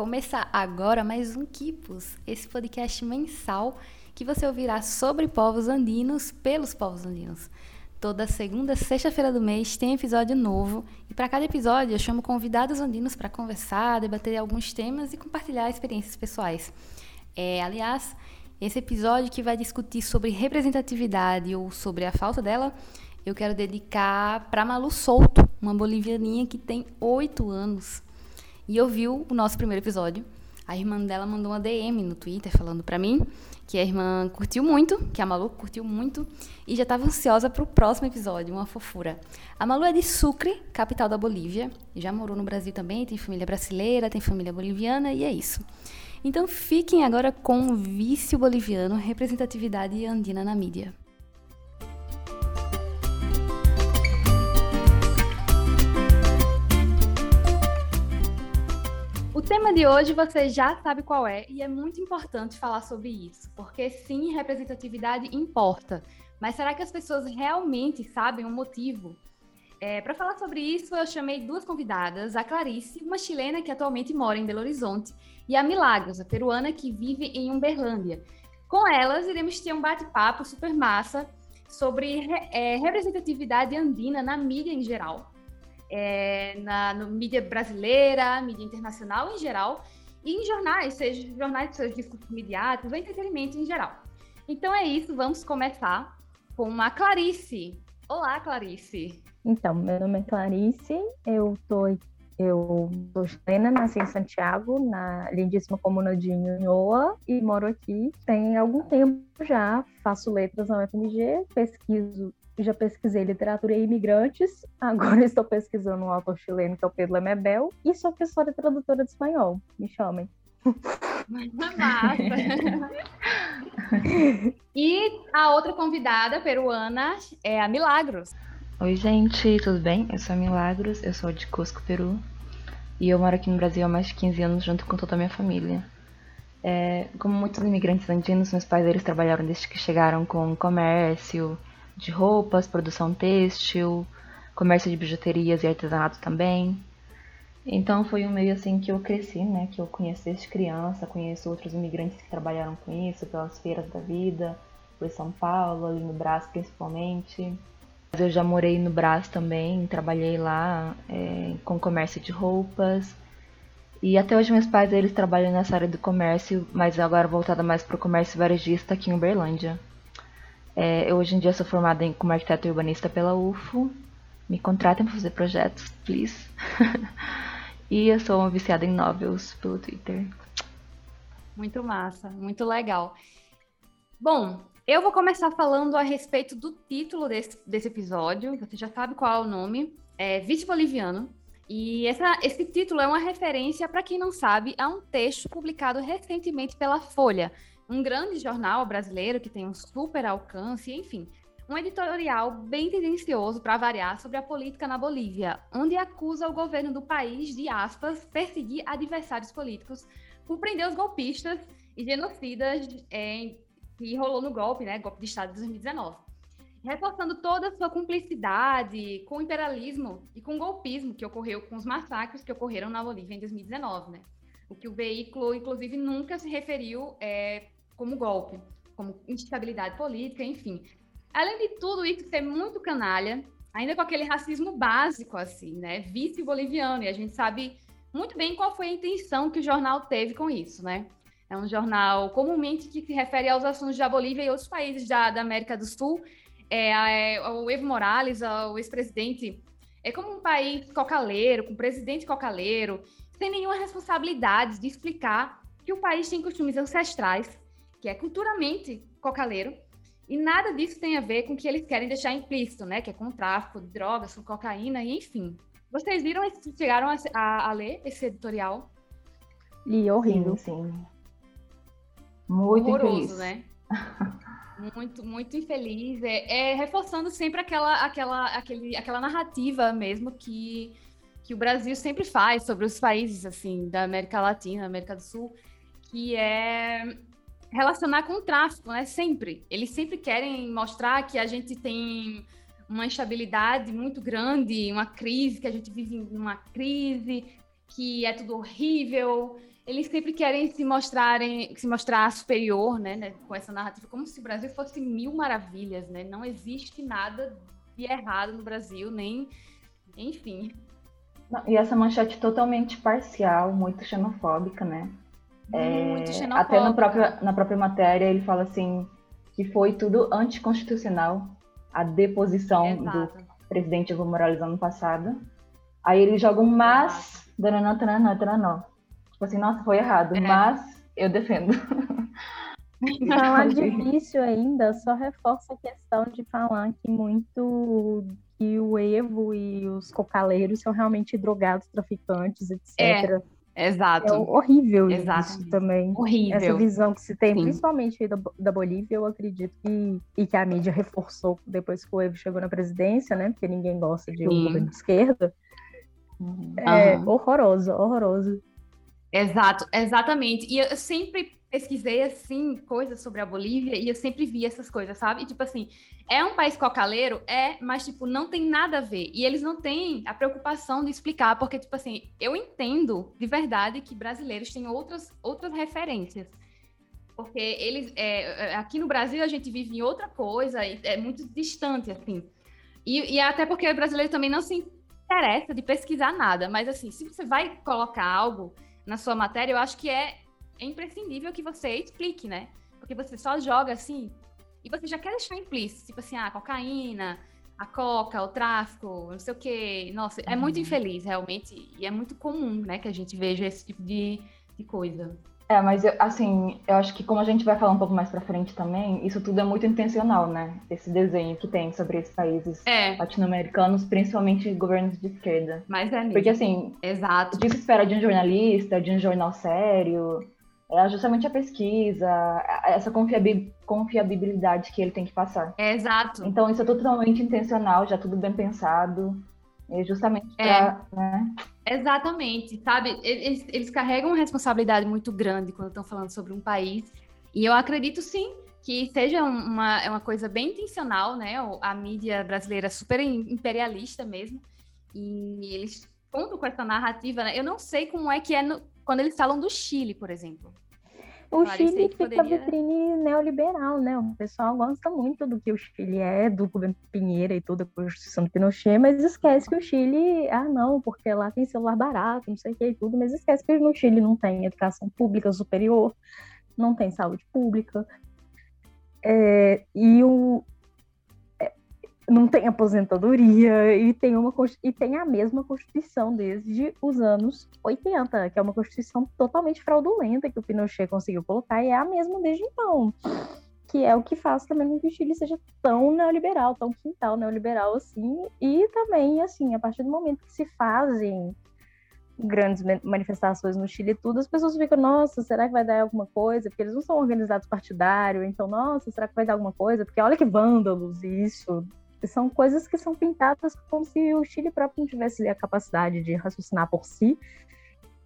Começa agora mais um Quipos, esse podcast mensal que você ouvirá sobre povos andinos pelos povos andinos. Toda segunda, sexta-feira do mês tem episódio novo e para cada episódio eu chamo convidados andinos para conversar, debater alguns temas e compartilhar experiências pessoais. É, aliás, esse episódio que vai discutir sobre representatividade ou sobre a falta dela, eu quero dedicar para Malu Souto, uma bolivianinha que tem oito anos e ouviu o nosso primeiro episódio. A irmã dela mandou uma DM no Twitter falando para mim que a irmã curtiu muito, que a Malu curtiu muito e já estava ansiosa para o próximo episódio, uma fofura. A Malu é de Sucre, capital da Bolívia, já morou no Brasil também, tem família brasileira, tem família boliviana e é isso. Então fiquem agora com o Vício Boliviano, representatividade andina na mídia. O tema de hoje você já sabe qual é e é muito importante falar sobre isso, porque sim, representatividade importa. Mas será que as pessoas realmente sabem o motivo? É, Para falar sobre isso, eu chamei duas convidadas, a Clarice, uma chilena que atualmente mora em Belo Horizonte, e a Milagros, a peruana que vive em Uberlândia. Com elas, iremos ter um bate-papo super massa sobre é, representatividade andina na mídia em geral é, na no mídia brasileira, mídia internacional em geral, e em jornais, seja jornais, seja discursos midiáticos entretenimento em geral. Então é isso, vamos começar com a Clarice. Olá, Clarice. Então, meu nome é Clarice, eu tô eu sou chilena, nasci em Santiago, na lindíssima comuna de Nhonhoa, e moro aqui tem algum tempo já. Faço letras na UFMG, pesquiso já pesquisei literatura e imigrantes, agora estou pesquisando um autor chileno que é o Pedro Lemebel, e sou professora e tradutora de espanhol. Me chamem. Massa! e a outra convidada peruana é a Milagros. Oi, gente, tudo bem? Eu sou a Milagros, eu sou de Cusco, Peru, e eu moro aqui no Brasil há mais de 15 anos junto com toda a minha família. É, como muitos imigrantes andinos, meus pais eles trabalharam desde que chegaram com comércio, de roupas, produção têxtil, comércio de bijuterias e artesanato também. Então foi um meio assim que eu cresci, né? Que eu conheço desde criança, conheço outros imigrantes que trabalharam com isso, pelas feiras da vida, por São Paulo, ali no Brás principalmente. Eu já morei no Brás também, trabalhei lá é, com comércio de roupas. E até hoje meus pais eles trabalham nessa área do comércio, mas agora voltada mais para o comércio varejista aqui em Uberlândia. É, eu hoje em dia sou formada em, como arquiteto urbanista pela UFO. Me contratem para fazer projetos, please. e eu sou uma viciada em novels pelo Twitter. Muito massa, muito legal. Bom, eu vou começar falando a respeito do título desse, desse episódio. Você já sabe qual é o nome. É Vice Boliviano. E essa, esse título é uma referência, para quem não sabe, a um texto publicado recentemente pela Folha, um grande jornal brasileiro que tem um super alcance, enfim, um editorial bem tendencioso para variar sobre a política na Bolívia, onde acusa o governo do país de aspas perseguir adversários políticos por prender os golpistas e genocidas é, que rolou no golpe, né, golpe de Estado de 2019, reforçando toda a sua cumplicidade com o imperialismo e com o golpismo que ocorreu com os massacres que ocorreram na Bolívia em 2019, né? O que o veículo, inclusive, nunca se referiu é, como golpe, como instabilidade política, enfim. Além de tudo isso ser muito canalha, ainda com aquele racismo básico, assim, né? Vice-boliviano, e a gente sabe muito bem qual foi a intenção que o jornal teve com isso, né? É um jornal comumente que se refere aos assuntos da Bolívia e outros países da, da América do Sul. É, é, o Evo Morales, o ex-presidente, é como um país cocaleiro, com presidente cocaleiro, sem nenhuma responsabilidade de explicar que o país tem costumes ancestrais, que é culturalmente cocaleiro, e nada disso tem a ver com o que eles querem deixar implícito, né? Que é com o tráfico de drogas, com cocaína, e enfim. Vocês viram, chegaram a, a, a ler esse editorial? E horrível. Sim, sim. Muito Horroroso, infeliz. né? muito, muito infeliz. É, é, reforçando sempre aquela, aquela, aquele, aquela narrativa mesmo que, que o Brasil sempre faz sobre os países assim da América Latina, América do Sul, que é relacionar com o tráfico, né? Sempre. Eles sempre querem mostrar que a gente tem uma instabilidade muito grande, uma crise, que a gente vive numa crise, que é tudo horrível. Eles sempre querem se mostrarem, se mostrar superior, né, né, com essa narrativa, como se o Brasil fosse mil maravilhas, né? Não existe nada de errado no Brasil, nem, enfim. E essa manchete totalmente parcial, muito xenofóbica, né? Muito é. Até na própria, na própria matéria ele fala assim que foi tudo anticonstitucional a deposição Exato. do presidente Evo Morales ano passado. Aí ele joga um mas, dananã, tananã, tananã. Tipo assim, nossa, foi errado, É. mas eu defendo. Falar de vício ainda só reforça a questão de falar que muito que o Evo e os cocaleiros são realmente drogados, traficantes, etc. É, Exato. horrível isso Exatamente. também. Essa Horrível. visão que se tem, Sim. principalmente aí da, da Bolívia, eu acredito que, e que a mídia reforçou depois que o Evo chegou na presidência, né? Porque ninguém gosta de um Sim. governo de esquerda. É Aham. horroroso, horroroso. Exato, exatamente. E eu sempre pesquisei, assim, coisas sobre a Bolívia e eu sempre vi essas coisas, sabe? E, tipo assim, é um país cocaleiro? É, mas, tipo, não tem nada a ver. E eles não têm a preocupação de explicar, porque, tipo assim, eu entendo de verdade que brasileiros têm outras, outras referências. Porque eles, é, é, aqui no Brasil, a gente vive em outra coisa, é muito distante, assim. E, e até porque o brasileiro também não se interessa de pesquisar nada, mas, assim, se você vai colocar algo na sua matéria, eu acho que é, é imprescindível que você explique, né? Porque você só joga assim e você já quer deixar implícito, tipo assim, a cocaína, a coca, o tráfico, não sei o quê. Nossa, é muito Uhum. infeliz, realmente, e é muito comum, né, que a gente veja esse tipo de, de coisa. É, mas eu- assim, eu acho que como a gente vai falar um pouco mais pra frente também, isso tudo é muito intencional, né? Esse desenho que tem sobre esses países É, latino-americanos, principalmente governos de esquerda. mas é mesmo. Porque assim, Exato. o que se espera de um jornalista, de um jornal sério, é justamente a pesquisa, essa confiabi- confiabilidade que ele tem que passar. É exato. Então isso é totalmente intencional, já tudo bem pensado, e justamente É. pra, né? Exatamente, sabe? Eles, eles carregam uma responsabilidade muito grande quando estão falando sobre um país. E eu acredito sim que seja um- uma, é uma coisa bem intencional, né? A mídia brasileira é super im- imperialista mesmo. E eles contam com essa narrativa, né? Eu não sei como é que é no- quando eesse falam do Chile, por exemplo. O Claro, Chile que fica poderia- vitrine neoliberal, né? O pessoal gosta muito do que o Chile é, do governo Pinheira e tudo, a Constituição do Pinochet, mas esquece que o Chile, ah, não, porque lá tem celular barato, não sei o que e tudo, mas esquece que no Chile não tem educação pública superior, não tem saúde pública, é, e o, não tem aposentadoria, e tem, uma, e tem a mesma Constituição desde os anos 80, que é uma Constituição totalmente fraudulenta que o Pinochet conseguiu colocar, e é a mesma desde então. Que é o que faz também com que o Chile seja tão neoliberal, tão quintal neoliberal assim, e também, assim, a partir do momento que se fazem grandes ma- manifestações no Chile e tudo, as pessoas ficam, nossa, será que vai dar alguma coisa? Porque eles não são organizados partidário, então, nossa, será que vai dar alguma coisa? Porque olha que vândalos isso. São coisas que são pintadas como se o Chile próprio não tivesse a capacidade de raciocinar por si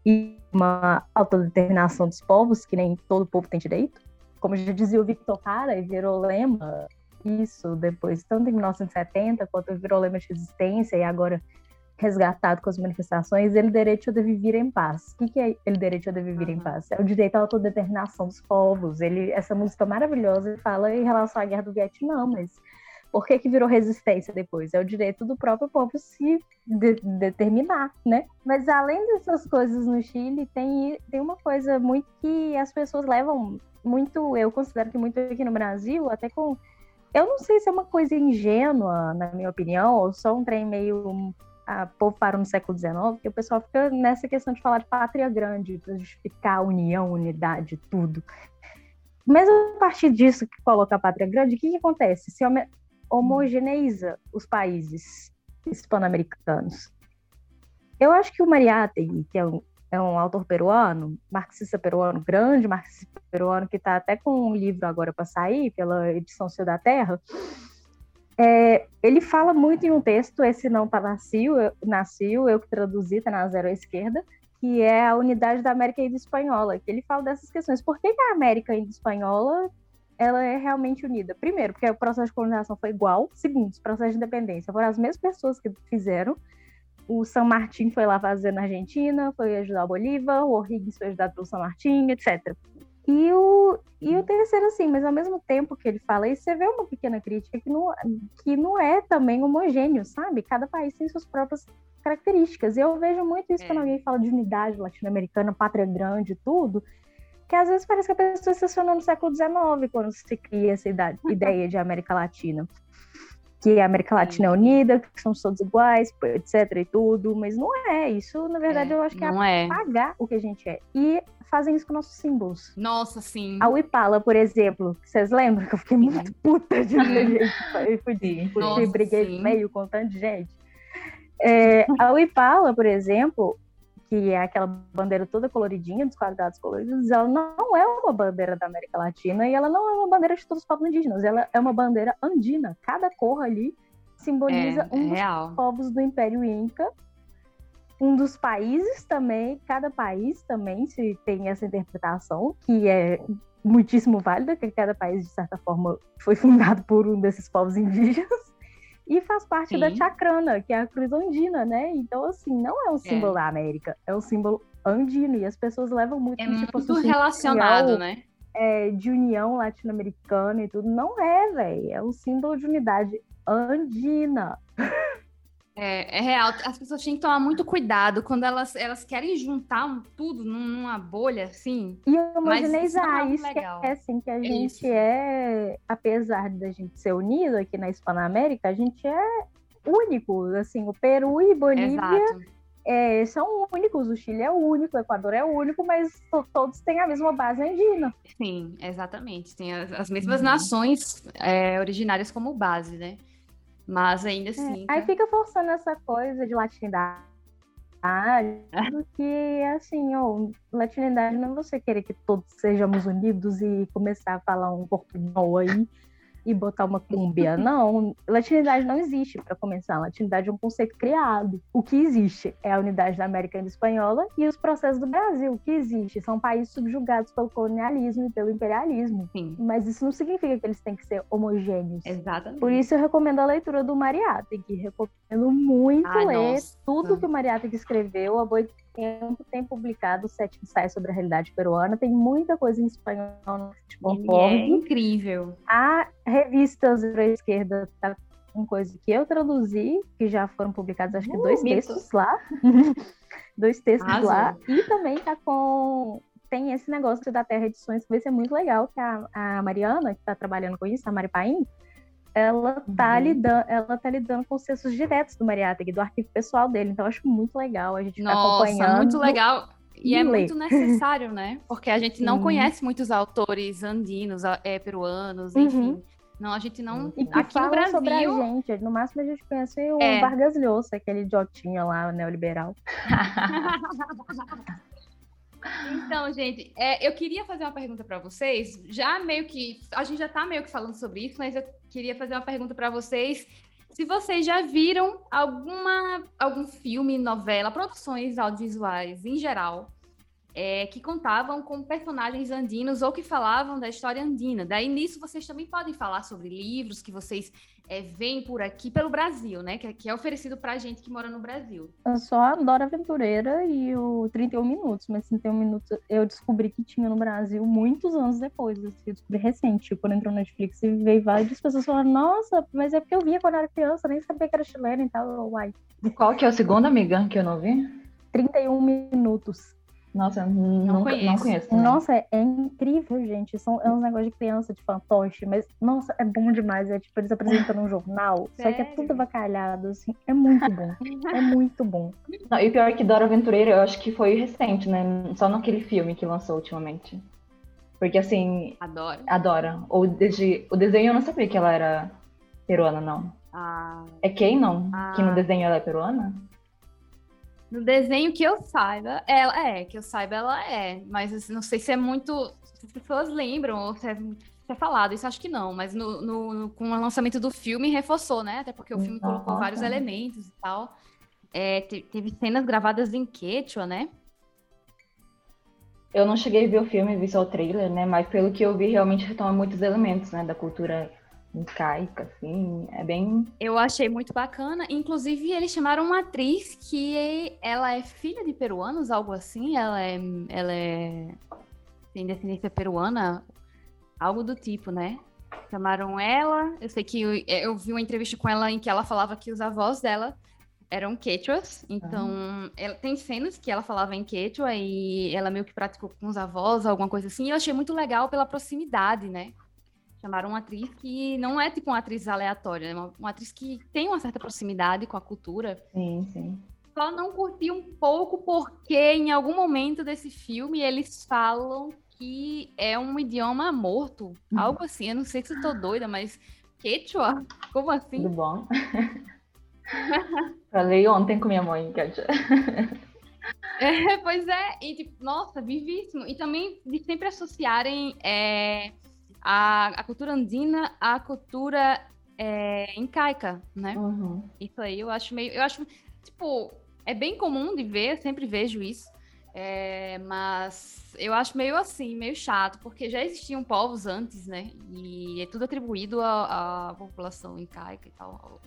e uma autodeterminação dos povos, que nem todo povo tem direito. Como já dizia o Victor Hara, e virou lema isso depois, tanto em 1970 quanto virou lema de resistência e agora resgatado com as manifestações, ele direito de viver em paz. O que, é ele direito de viver em paz? É o direito à autodeterminação dos povos. Ele, essa música maravilhosa fala em relação à guerra do Vietnã, mas por que, que virou resistência depois? É o direito do próprio povo se de- determinar, né? Mas além dessas coisas no Chile, tem, tem uma coisa muito que as pessoas levam muito, eu considero que muito aqui no Brasil, até com. Eu não sei se é uma coisa ingênua, na minha opinião, ou só um trem meio a povo parou no século XIX, que o pessoal fica nessa questão de falar de pátria grande, para justificar a união, unidade, tudo. Mas a partir disso que coloca a pátria grande, o que, que acontece? Se homogeneiza os países hispano-americanos. Eu acho que o Mariátegui, que é um, é um autor peruano, marxista peruano, grande marxista peruano, que está até com um livro agora para sair, pela edição Cio da Terra, é, ele fala muito em um texto, esse não tá nasceu, eu, nasceu, eu que traduzi, tá na zero à esquerda, que é a unidade da América Indo-Espanhola, que ele fala dessas questões. Por que, que a América Indo-Espanhola ela é realmente unida? Primeiro, porque o processo de colonização foi igual. Segundo, os processos de independência foram as mesmas pessoas que fizeram. o San Martín foi lá fazer na Argentina, foi ajudar o Bolívar, o O'Higgins foi ajudado pelo San Martín, etc. E o, e o terceiro, assim, mas ao mesmo tempo que ele fala isso, você vê uma pequena crítica que não, que não é também homogêneo, sabe? Cada país tem suas próprias características. E eu vejo muito isso é. quando alguém fala de unidade latino-americana, pátria grande, tudo, que às vezes parece que a pessoa estacionou no século XIX, quando se cria essa ideia de América Latina que a América Latina é unida, que somos todos iguais, etc e tudo, mas não é. Isso, na verdade, é, eu acho que é apagar é. o que a gente é. E fazem isso com nossos símbolos. Nossa, sim. A Uipala, por exemplo, vocês lembram que eu fiquei muito puta de ver eu fui, fui, briguei sim. meio com tanta gente. É, a Uipala, por exemplo, que é aquela bandeira toda coloridinha, dos quadrados coloridos, ela não é uma bandeira da América Latina e ela não é uma bandeira de todos os povos indígenas, ela é uma bandeira andina. Cada cor ali simboliza é, um dos povos do Império Inca, um dos países também, cada país também se tem essa interpretação, que é muitíssimo válida, que cada país, de certa forma, foi fundado por um desses povos indígenas e faz parte Sim. da chacrana, que é a cruz andina, né? Então, assim, não é um símbolo é. da América, é um símbolo andino, e as pessoas levam muito... É muito assim, relacionado, né? É, de união latino-americana e tudo. Não é, velho. É um símbolo de unidade andina. É, é, real. As pessoas têm que tomar muito cuidado quando elas, elas querem juntar um, tudo numa bolha, assim. E homogeneizar. Isso, isso é assim, que a é gente isso. é, apesar da gente ser unido aqui na Hispanoamérica, a gente é único. Assim, o Peru e Bolívia é, são únicos. O Chile é o único, o Equador é o único, mas todos têm a mesma base andina. Sim, exatamente. Tem as, as mesmas uhum. nações é, originárias como base, né? Mas ainda é, assim. É, aí fica forçando essa coisa de latinidade. Porque, assim, ó, latinidade não é você querer que todos sejamos unidos e começar a falar um portunhol aí e botar uma cúmbia. Não, latinidade não existe para começar. Latinidade é um conceito criado. O que existe é a unidade da América Espanhola e os processos do Brasil. O que existe são países subjugados pelo colonialismo e pelo imperialismo. Sim. Mas isso não significa que eles têm que ser homogêneos. Exatamente. Por isso eu recomendo a leitura do Mariátegui. Recomendo muito Ai, ler nossa. tudo que o Mariátegui escreveu. A Boi tempo tem publicado sete ensaios sobre a realidade peruana. Tem muita coisa em espanhol no futebol É incrível. A revista Zero Esquerda tá com coisa que eu traduzi, que já foram publicados acho que uh, dois mito. textos lá. dois textos lá. E também tá com tem esse negócio da Terra Edições que vai ser muito legal, que a, a Mariana, que está trabalhando com isso, a Mari Paim, ela tá, uhum. lidando, ela tá lidando com os textos diretos do Mariátegui, do arquivo pessoal dele. Então, eu acho muito legal a gente ficar acompanhando. muito legal. E, é muito necessário, né? Porque a gente não conhece muitos autores andinos, é, peruanos, uhum. enfim. Não, a gente não. E que aqui no Brasil. sobre a gente. No máximo a gente conhece o é. Vargas Llosa, aquele idiotinha lá, neoliberal. Então, gente, é, eu queria fazer uma pergunta para vocês. Já meio que. A gente já está meio que falando sobre isso, mas eu queria fazer uma pergunta para vocês. Se vocês já viram alguma, algum filme, novela, produções audiovisuais em geral, é, que contavam com personagens andinos ou que falavam da história andina. Daí nisso vocês também podem falar sobre livros que vocês é, vem por aqui pelo Brasil, né? Que, que é oferecido pra gente que mora no Brasil. Eu só adoro Aventureira e o 31 Minutos, mas 31 Minutos eu descobri que tinha no Brasil muitos anos depois. Assim, eu descobri recente, tipo, quando entrou no Netflix e veio várias pessoas falando, nossa, mas é porque eu via quando eu era criança, nem sabia que era chilena e tal. Uai. Qual que é o segundo, amiga, que eu não vi? 31 Minutos. Nossa, não nunca, conheço. Não conheço nossa, é, é, incrível, gente. São, é uns negócios de criança, de fantoche, mas, nossa, é bom demais. É tipo, eles apresentam um jornal, Sério? só que é tudo avacalhado, assim. É muito bom. é muito bom. Não, e o pior é que Dora Aventureira, eu acho que foi recente, né? Só naquele filme que lançou ultimamente. Porque, assim... Adora. Adora. O, desde, o desenho eu não sabia que ela era peruana, não. Ah. É quem, não? Ah. Que no desenho ela é peruana? No desenho que eu saiba, ela é, que eu saiba, ela é. Mas assim, não sei se é muito. Se as pessoas lembram, ou se é, se é falado, isso acho que não. Mas no, no, no, com o lançamento do filme reforçou, né? Até porque o filme Nossa. colocou vários elementos e tal. É, teve cenas gravadas em Quechua, né? Eu não cheguei a ver o filme, vi só o trailer, né? Mas pelo que eu vi, realmente retoma muitos elementos, né? Da cultura incaica, assim, é bem... Eu achei muito bacana, inclusive eles chamaram uma atriz que ela é filha de peruanos, algo assim, ela é, ela é tem descendência peruana, algo do tipo, né? Chamaram ela, eu sei que eu, eu vi uma entrevista com ela em que ela falava que os avós dela eram quechuas, então ah. ela, tem cenas que ela falava em quechua e ela meio que praticou com os avós, alguma coisa assim, e eu achei muito legal pela proximidade, né? Chamaram uma atriz que não é tipo uma atriz aleatória, é uma, uma atriz que tem uma certa proximidade com a cultura. Sim, sim. Só não curti um pouco porque em algum momento desse filme eles falam que é um idioma morto, uhum. algo assim. Eu não sei se eu tô doida, mas quechua? Como assim? Tudo bom? Falei ontem com minha mãe, quechua. É, pois é, e tipo, nossa, vivíssimo. E também de sempre associarem é, a, a cultura andina à cultura é, incaica, né? Uhum. Isso aí eu acho meio. Eu acho, tipo, é bem comum de ver, sempre vejo isso. É, mas eu acho meio assim, meio chato, porque já existiam povos antes, né? E é tudo atribuído à, à população incaica e tal.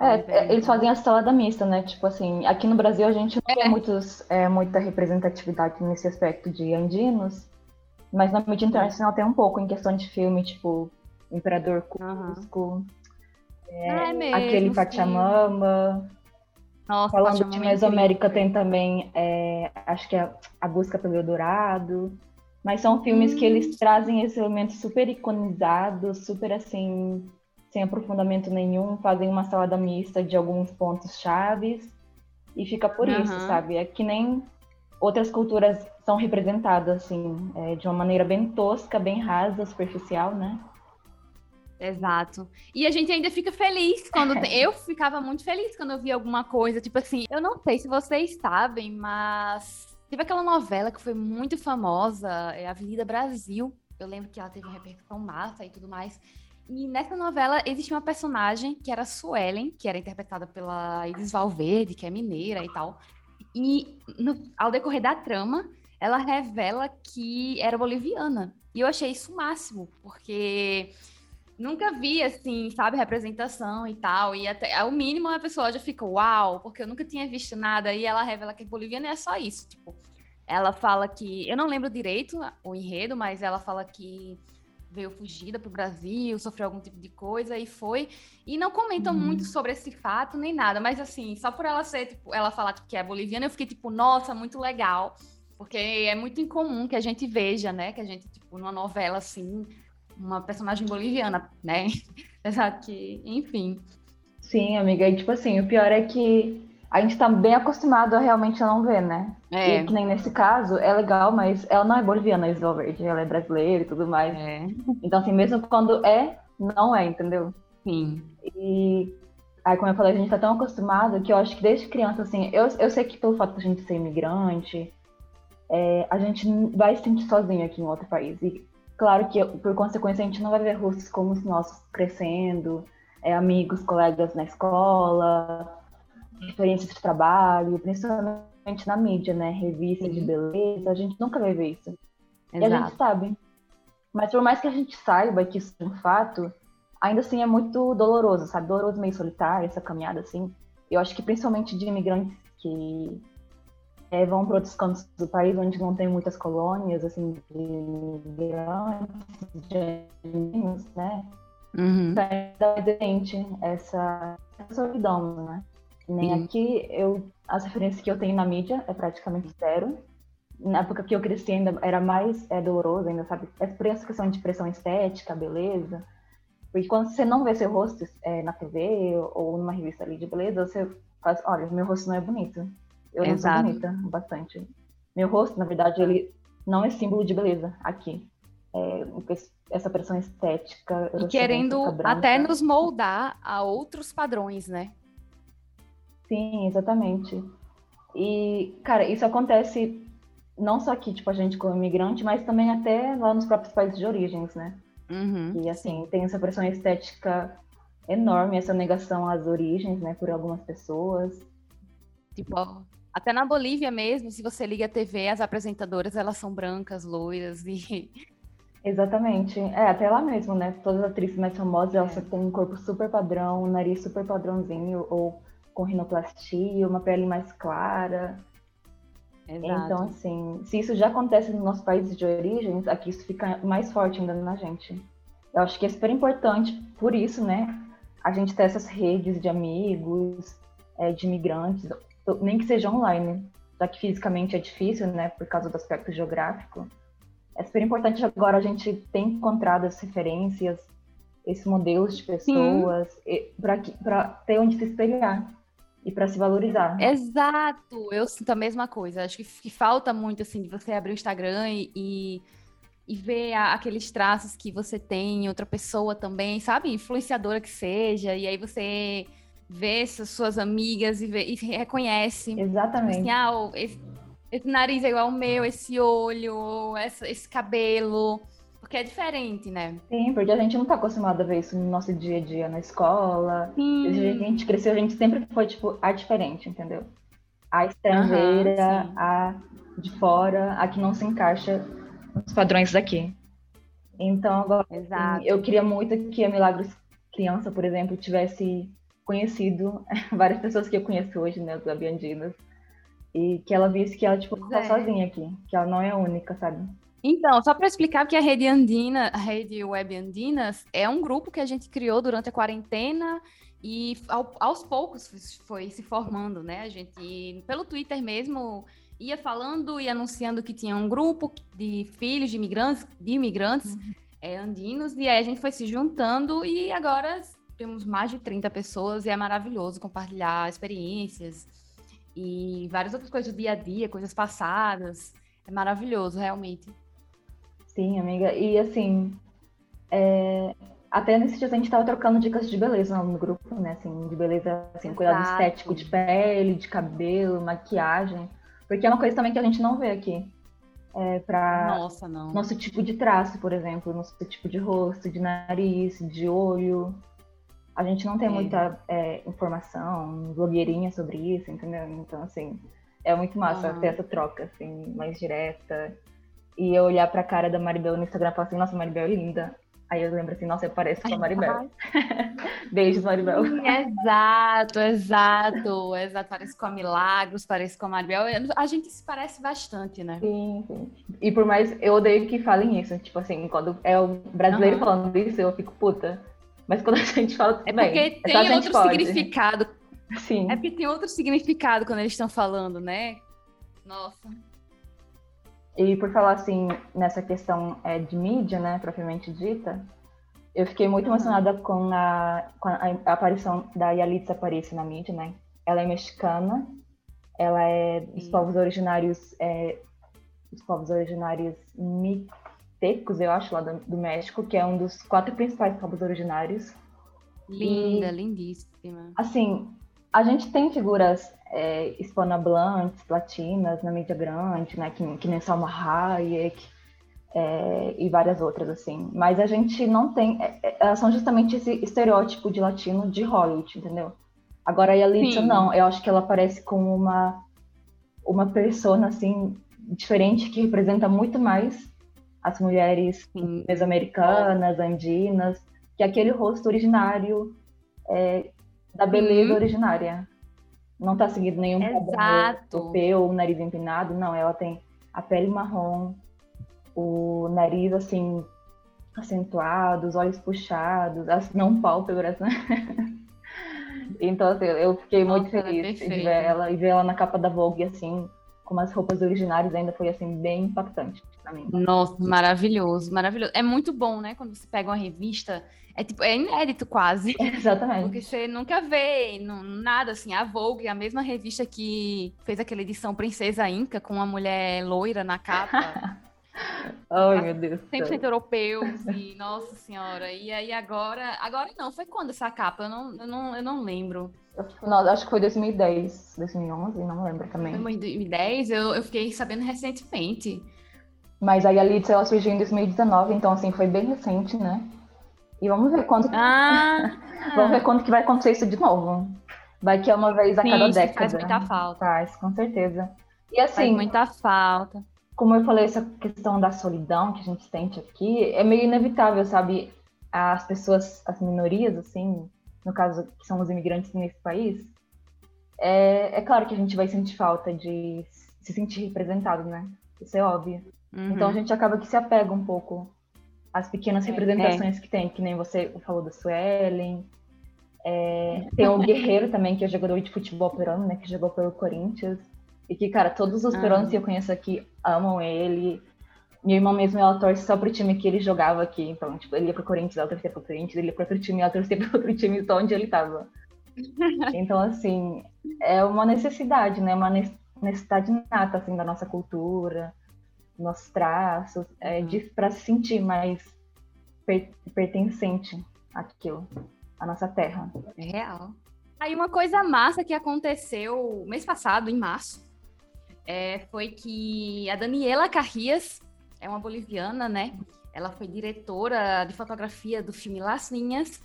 É, é, eles fazem a salada mista, né? Tipo assim, aqui no Brasil a gente não é. tem muitos, é, muita representatividade nesse aspecto de andinos, mas na mídia internacional tem um pouco em questão de filme, tipo Imperador Cusco, uhum. é, ah, é aquele Pachamama. Nossa, Falando de Mesoamérica tem também, é, acho que é A Busca pelo Eldorado. Mas são filmes hum. que eles hum. trazem esse elemento super iconizado, super assim, sem aprofundamento nenhum, fazem uma salada mista de alguns pontos chaves e fica por uhum. isso, sabe? É que nem outras culturas são representadas, assim, é, de uma maneira bem tosca, bem rasa, superficial, né? Exato. E a gente ainda fica feliz quando. Tem... Eu ficava muito feliz quando eu via alguma coisa. Tipo assim, eu não sei se vocês sabem, mas teve aquela novela que foi muito famosa, é Avenida Brasil. Eu lembro que ela teve uma repercussão massa e tudo mais. E nessa novela existia uma personagem que era Suelen, que era interpretada pela Iris Valverde, que é mineira e tal. E no, ao decorrer da trama, ela revela que era boliviana. E eu achei isso o máximo, porque nunca vi, assim, sabe, representação e tal. E até ao mínimo a pessoa já fica, uau, porque eu nunca tinha visto nada. E ela revela que é boliviana e é só isso. Tipo, ela fala que. Eu não lembro direito o enredo, mas ela fala que veio fugida para o Brasil, sofreu algum tipo de coisa e foi. E não comentam uhum. muito sobre esse fato nem nada, mas assim, só por ela ser, tipo, ela falar tipo, que é boliviana, eu fiquei tipo, nossa, muito legal. Porque é muito incomum que a gente veja, né? Que a gente, tipo, numa novela assim, uma personagem boliviana, né? Apesar que, enfim. Sim, amiga, e tipo assim, o pior é que a gente tá bem acostumado a realmente não ver, né? É. E que nem nesse caso, é legal, mas ela não é boliviana, Isla Verde, ela é brasileira e tudo mais. É. Então, assim, mesmo quando é, não é, entendeu? Sim. E aí, como eu falei, a gente tá tão acostumado que eu acho que desde criança, assim, eu, eu sei que pelo fato de a gente ser imigrante, é, a gente vai se sentir sozinho aqui em outro país. E claro que, por consequência, a gente não vai ver rostos como os nossos crescendo, é, amigos, colegas na escola, experiências de trabalho, principalmente na mídia, né? Revista de beleza, a gente nunca vai ver isso. Exato. E a gente sabe. Mas por mais que a gente saiba que isso é um fato, ainda assim é muito doloroso, sabe? Doloroso meio solitário, essa caminhada assim. Eu acho que principalmente de imigrantes que é, vão para outros cantos do país onde não tem muitas colônias, assim, de imigrantes, de né? Uhum. Então, é essa, essa solidão, né? Nem Sim. aqui, eu, as referências que eu tenho na mídia é praticamente zero. Na época que eu cresci ainda era mais é, doloroso, ainda sabe? É por essa questão de pressão estética, beleza. Porque quando você não vê seu rosto é, na TV ou numa revista ali de beleza, você faz, olha, meu rosto não é bonito. Eu não sou bonita bastante. Meu rosto, na verdade, ele não é símbolo de beleza aqui. É, essa pressão estética. E querendo até nos moldar a outros padrões, né? Sim, exatamente. E, cara, isso acontece não só aqui, tipo, a gente como imigrante, mas também até lá nos próprios países de origens, né? Uhum, e, assim, sim. tem essa pressão estética enorme, essa negação às origens, né, por algumas pessoas. Tipo, até na Bolívia mesmo, se você liga a TV, as apresentadoras, elas são brancas, loiras e Exatamente. É, até lá mesmo, né? Todas as atrizes mais famosas, elas é. têm um corpo super padrão, um nariz super padrãozinho, ou com rinoplastia, uma pele mais clara. Exato. Então, assim, se isso já acontece nos nossos países de origem, aqui isso fica mais forte ainda na gente. Eu acho que é super importante, por isso, né? A gente ter essas redes de amigos, é, de imigrantes, nem que seja online, já que fisicamente é difícil, né? Por causa do aspecto geográfico é super importante agora a gente ter encontrado as referências, esses modelos de pessoas, para ter onde se espelhar e para se valorizar. Exato, eu sinto a mesma coisa. Acho que, que falta muito assim de você abrir o Instagram e, e, ver a, aqueles traços que você tem em outra pessoa também, sabe? Influenciadora que seja, e aí você vê suas amigas e, vê, e reconhece. Exatamente. Tipo assim, ah, esse, esse nariz é igual ao meu, esse olho, esse, esse cabelo. Porque é diferente, né? Sim, porque a gente não tá acostumado a ver isso no nosso dia a dia na escola. Sim. Desde que a gente cresceu, a gente sempre foi, tipo, a diferente, entendeu? A estrangeira, uhum, a de fora, a que não se encaixa nos padrões daqui. Então, agora, assim, eu queria muito que a Milagros criança, por exemplo, tivesse conhecido várias pessoas que eu conheço hoje, né, os Abiandinos, e que ela visse que ela, tipo, não tá é. sozinha aqui, que ela não é única, sabe? Então, só para explicar que a Rede Andina, a Rede Web Andinas, é um grupo que a gente criou durante a quarentena e ao, aos poucos foi se formando, né? A gente, pelo Twitter mesmo, ia falando e anunciando que tinha um grupo de filhos de imigrantes, de imigrantes uhum. é, andinos, e aí a gente foi se juntando e agora temos mais de 30 pessoas e é maravilhoso compartilhar experiências, e várias outras coisas do dia a dia, coisas passadas. É maravilhoso, realmente. Sim, amiga. E assim, é... até nesses dias a gente estava trocando dicas de beleza no grupo, né? Assim, de beleza, assim, Exato. cuidado estético de pele, de cabelo, maquiagem. Porque é uma coisa também que a gente não vê aqui. É, para Nossa, não. nosso tipo de traço, por exemplo, nosso tipo de rosto, de nariz, de olho. A gente não tem muita é, informação, blogueirinha sobre isso, entendeu? Então, assim, é muito massa ter essa troca, assim, mais direta. E eu olhar pra cara da Maribel no Instagram e falar assim, nossa, Maribel é linda. Aí eu lembro assim, nossa, eu pareço com a Maribel. Beijos, Maribel. Sim, exato, exato, exato. Parece com a Milagros, parece com a Maribel. A gente se parece bastante, né? Sim, sim. E por mais, eu odeio que falem isso. Tipo assim, quando é o brasileiro uhum. falando isso, eu fico puta. Mas quando a gente fala. É porque bem, tem outro pode. significado. Sim. É porque tem outro significado quando eles estão falando, né? Nossa. E por falar assim, nessa questão é, de mídia, né, propriamente dita, eu fiquei muito uhum. emocionada com a, com a, a, aparição da Yalitza Aparicio na mídia, né? Ela é mexicana, ela é dos povos originários, é, dos povos originários Tecos, eu acho, lá do, do, México, que é um dos quatro principais povos originários. Linda, e, lindíssima. Assim, a gente tem figuras é, hispanohablantes, latinas, na mídia grande, né, que, que nem Salma Hayek é, e várias outras, assim. Mas a gente não tem... É, é elas são justamente esse estereótipo de latino de Hollywood, entendeu? Agora, a Yalitza, não. Eu acho que ela parece como uma, uma persona, assim, diferente, que representa muito mais as mulheres mesoamericanas, andinas, que é aquele rosto originário é, da beleza uhum. originária. Não está seguindo nenhum padrão europeu, o nariz empinado, não, ela tem a pele marrom, o nariz assim acentuado, os olhos puxados, as não pálpebras, né? então assim, eu fiquei Nossa, muito é feliz é de ver ela e ver ela na capa da Vogue assim, com as roupas originárias ainda foi assim bem impactante mim. Nossa, maravilhoso, maravilhoso. É muito bom, né, quando você pega uma revista, é tipo, é inédito quase. Exatamente. Porque você nunca vê não, nada assim, a Vogue, a mesma revista que fez aquela edição Princesa Inca com uma mulher loira na capa. Ai, meu Deus. 100% europeus e nossa senhora. E aí agora, agora não, foi quando essa capa? Eu não, eu não, eu não lembro. Não, acho que foi 2010, 2011, não lembro também. Foi 2010, eu, eu fiquei sabendo recentemente. Mas aí a Lids, ela surgiu em 2019, então assim, foi bem recente, né? E vamos ver quando... Ah! vamos ver quando que vai acontecer isso de novo. Vai que é uma vez a Sim, cada década. faz muita falta. Faz, com certeza. E assim... Faz muita falta como eu falei, essa questão da solidão que a gente sente aqui é meio inevitável, sabe? As pessoas, as minorias, assim, no caso que são os imigrantes nesse país, é, é claro que a gente vai sentir falta de se sentir representado, né? Isso é óbvio. Uhum. Então a gente acaba que se apega um pouco às pequenas é, representações é. que tem, que nem você falou da Suelen. É, tem o Guerreiro também, que é jogador de futebol peruano, né? Que jogou pelo Corinthians. E que, cara, todos os peruanos que eu conheço aqui amam ele. Minha irmã mesmo, ela torce só pro time que ele jogava aqui. Então, tipo, ele ia pro Corinthians, ela torcia pro Corinthians, ele ia pro outro time, ela torcia pro outro time, só onde ele tava. Então, assim, é uma necessidade, né? Uma necessidade nata, assim, da nossa cultura, nossos traços, é, uhum. para se sentir mais per pertencente àquilo, à nossa terra. É real. Aí uma coisa massa que aconteceu mês passado, em março, é, foi que a Daniela Carrias, é uma boliviana, né? Ela foi diretora de fotografia do filme Las Linhas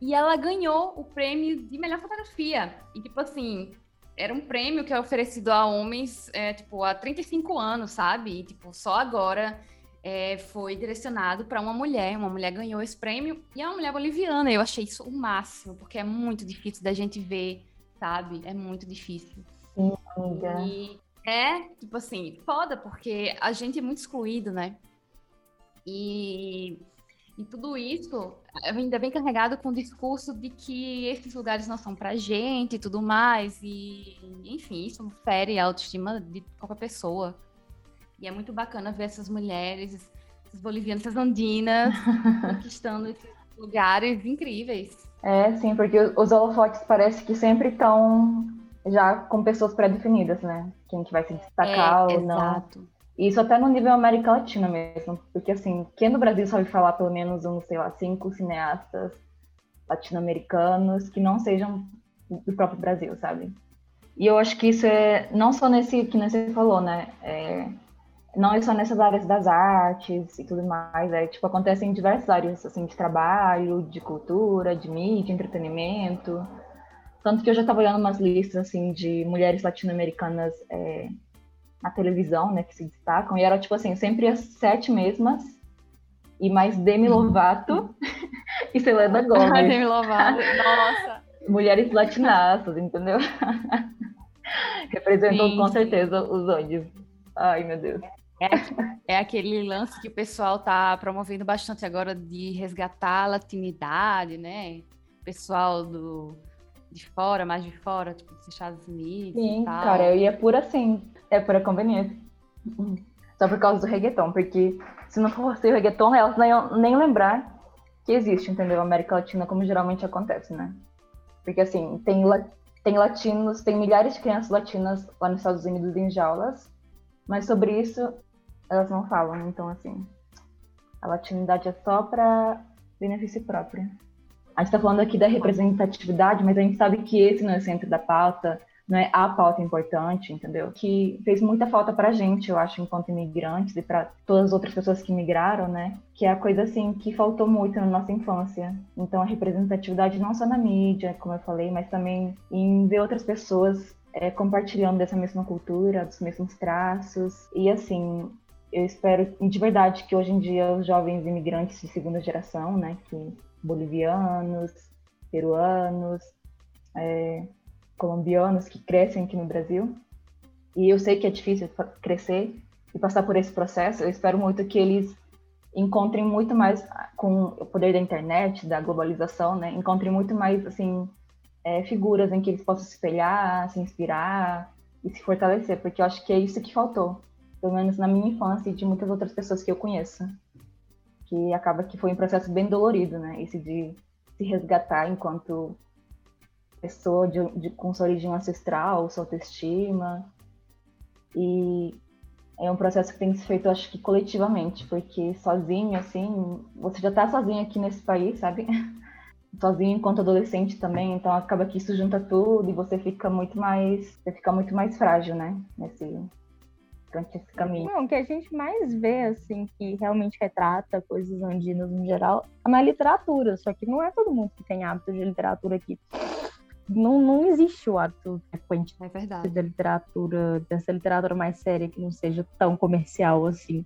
e ela ganhou o prêmio de melhor fotografia. E, tipo assim, era um prêmio que é oferecido a homens, é, tipo, há 35 anos, sabe? E, tipo, só agora é, foi direcionado para uma mulher. Uma mulher ganhou esse prêmio e é uma mulher boliviana. Eu achei isso o máximo, porque é muito difícil da gente ver, sabe? É muito difícil. Sim, amiga. E é, tipo assim, foda, porque a gente é muito excluído, né? E, e tudo isso ainda vem carregado com o discurso de que esses lugares não são pra gente e tudo mais. E, enfim, isso fere a autoestima de qualquer pessoa. E é muito bacana ver essas mulheres, essas bolivianas, essas andinas, conquistando esses lugares incríveis. É, sim, porque os holofotes parece que sempre estão já com pessoas pré-definidas, né? Quem que vai se destacar é, ou não. Exato. Isso até no nível América Latina mesmo, porque assim, quem no Brasil sabe falar pelo menos uns, sei lá, cinco cineastas latino-americanos que não sejam do próprio Brasil, sabe? E eu acho que isso é não só nesse que você falou, né? É, não é só nessas áreas das artes e tudo mais, é tipo acontece em diversas áreas assim de trabalho, de cultura, de mídia, entretenimento. Tanto que eu já estava olhando umas listas assim de mulheres latino-americanas é, na televisão, né, que se destacam, e era tipo assim, sempre as sete mesmas e mais Demi uhum. Lovato e Selena Gomez. Demi Lovato, nossa. Mulheres latinaças, entendeu? Representam sim, com certeza os ônibus. Ai, meu Deus. É, é, aquele lance que o pessoal tá promovendo bastante agora de resgatar a latinidade, né? O pessoal do de fora, mais de fora, tipo dos Estados Unidos. Sim, e tal. cara, e é por assim, é pura conveniência. Só por causa do reggaeton, porque se não fosse o reggaeton, elas nem, nem lembrar que existe, entendeu? América Latina, como geralmente acontece, né? Porque assim, tem, tem latinos, tem milhares de crianças latinas lá nos Estados Unidos em jaulas, mas sobre isso elas não falam, então assim, a latinidade é só para benefício próprio. A gente está falando aqui da representatividade, mas a gente sabe que esse não é o centro da pauta, não é a pauta importante, entendeu? Que fez muita falta para a gente, eu acho, enquanto imigrantes e para todas as outras pessoas que migraram, né? Que é a coisa assim que faltou muito na nossa infância. Então a representatividade não só na mídia, como eu falei, mas também em ver outras pessoas é, compartilhando dessa mesma cultura, dos mesmos traços. E assim, eu espero de verdade que hoje em dia os jovens imigrantes de segunda geração, né, que bolivianos, peruanos, é, colombianos que crescem aqui no Brasil. E eu sei que é difícil crescer e passar por esse processo. Eu espero muito que eles encontrem muito mais com o poder da internet, da globalização, né? Encontrem muito mais assim é, figuras em que eles possam se espelhar, se inspirar e se fortalecer, porque eu acho que é isso que faltou, pelo menos na minha infância e de muitas outras pessoas que eu conheço que acaba que foi um processo bem dolorido, né? Esse de se resgatar enquanto pessoa de, de, com sua origem ancestral, sua autoestima. E é um processo que tem que ser feito, acho que coletivamente, porque sozinho, assim, você já tá sozinho aqui nesse país, sabe? sozinho enquanto adolescente também, então acaba que isso junta tudo e você fica muito mais, você fica muito mais frágil, né? Nesse, durante esse caminho. Não, o que a gente mais vê, assim, que realmente retrata coisas andinas no geral, é na literatura, só que não é todo mundo que tem hábito de literatura aqui. Não, não existe o ato frequente é verdade. da literatura, dessa literatura mais séria que não seja tão comercial assim.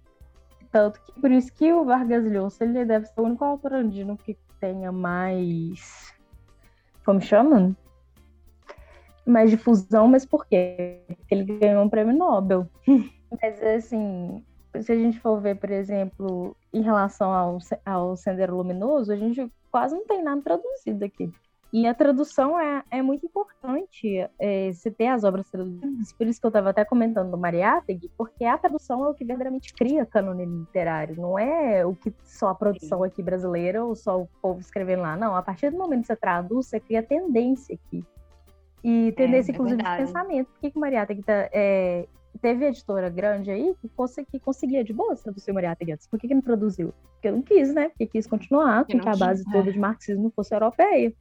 Tanto que por isso que o Vargas Llosa ele deve ser o único autor andino que tenha mais. Como chama? Mais difusão, mas por quê? Porque ele ganhou um prêmio Nobel. mas assim, se a gente for ver, por exemplo, em relação ao, ao Sendero Luminoso, a gente quase não tem nada traduzido aqui. E a tradução é, é muito importante, é, você ter as obras traduzidas, por isso que eu estava até comentando do Mariátegui, porque a tradução é o que verdadeiramente cria cânone literário, não é o que só a produção aqui brasileira ou só o povo escrevendo lá, não. A partir do momento que você traduz, você cria tendência aqui. E tendência, é, é inclusive, de pensamento. Por que, que o Mariátegui tá, é, teve editora grande aí que, que conseguia de boa traduzir o Mariátegui antes? Por que, que não produziu? Porque não quis, né? Porque quis continuar com que a base quis, toda é. de marxismo fosse europeia.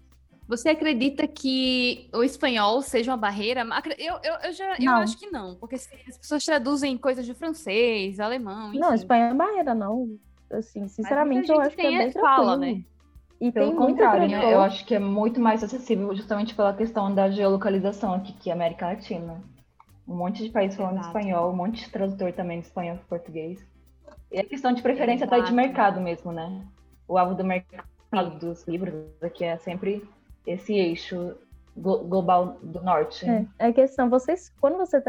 Você acredita que o espanhol seja uma barreira? Eu, eu, eu já eu acho que não, porque as pessoas traduzem coisas de francês, alemão. Enfim. Não, espanhol é barreira, não. Assim, sinceramente, eu acho que é bem fala, né? E Pelo contrário, né? Eu acho que é muito mais acessível justamente pela questão da geolocalização aqui, que é América Latina. Um monte de países falando Exato. espanhol, um monte de tradutor também de espanhol para português. E a questão de preferência Exato. até de mercado mesmo, né? O alvo do mercado dos livros aqui é sempre esse eixo global do norte. É, a questão, vocês, quando você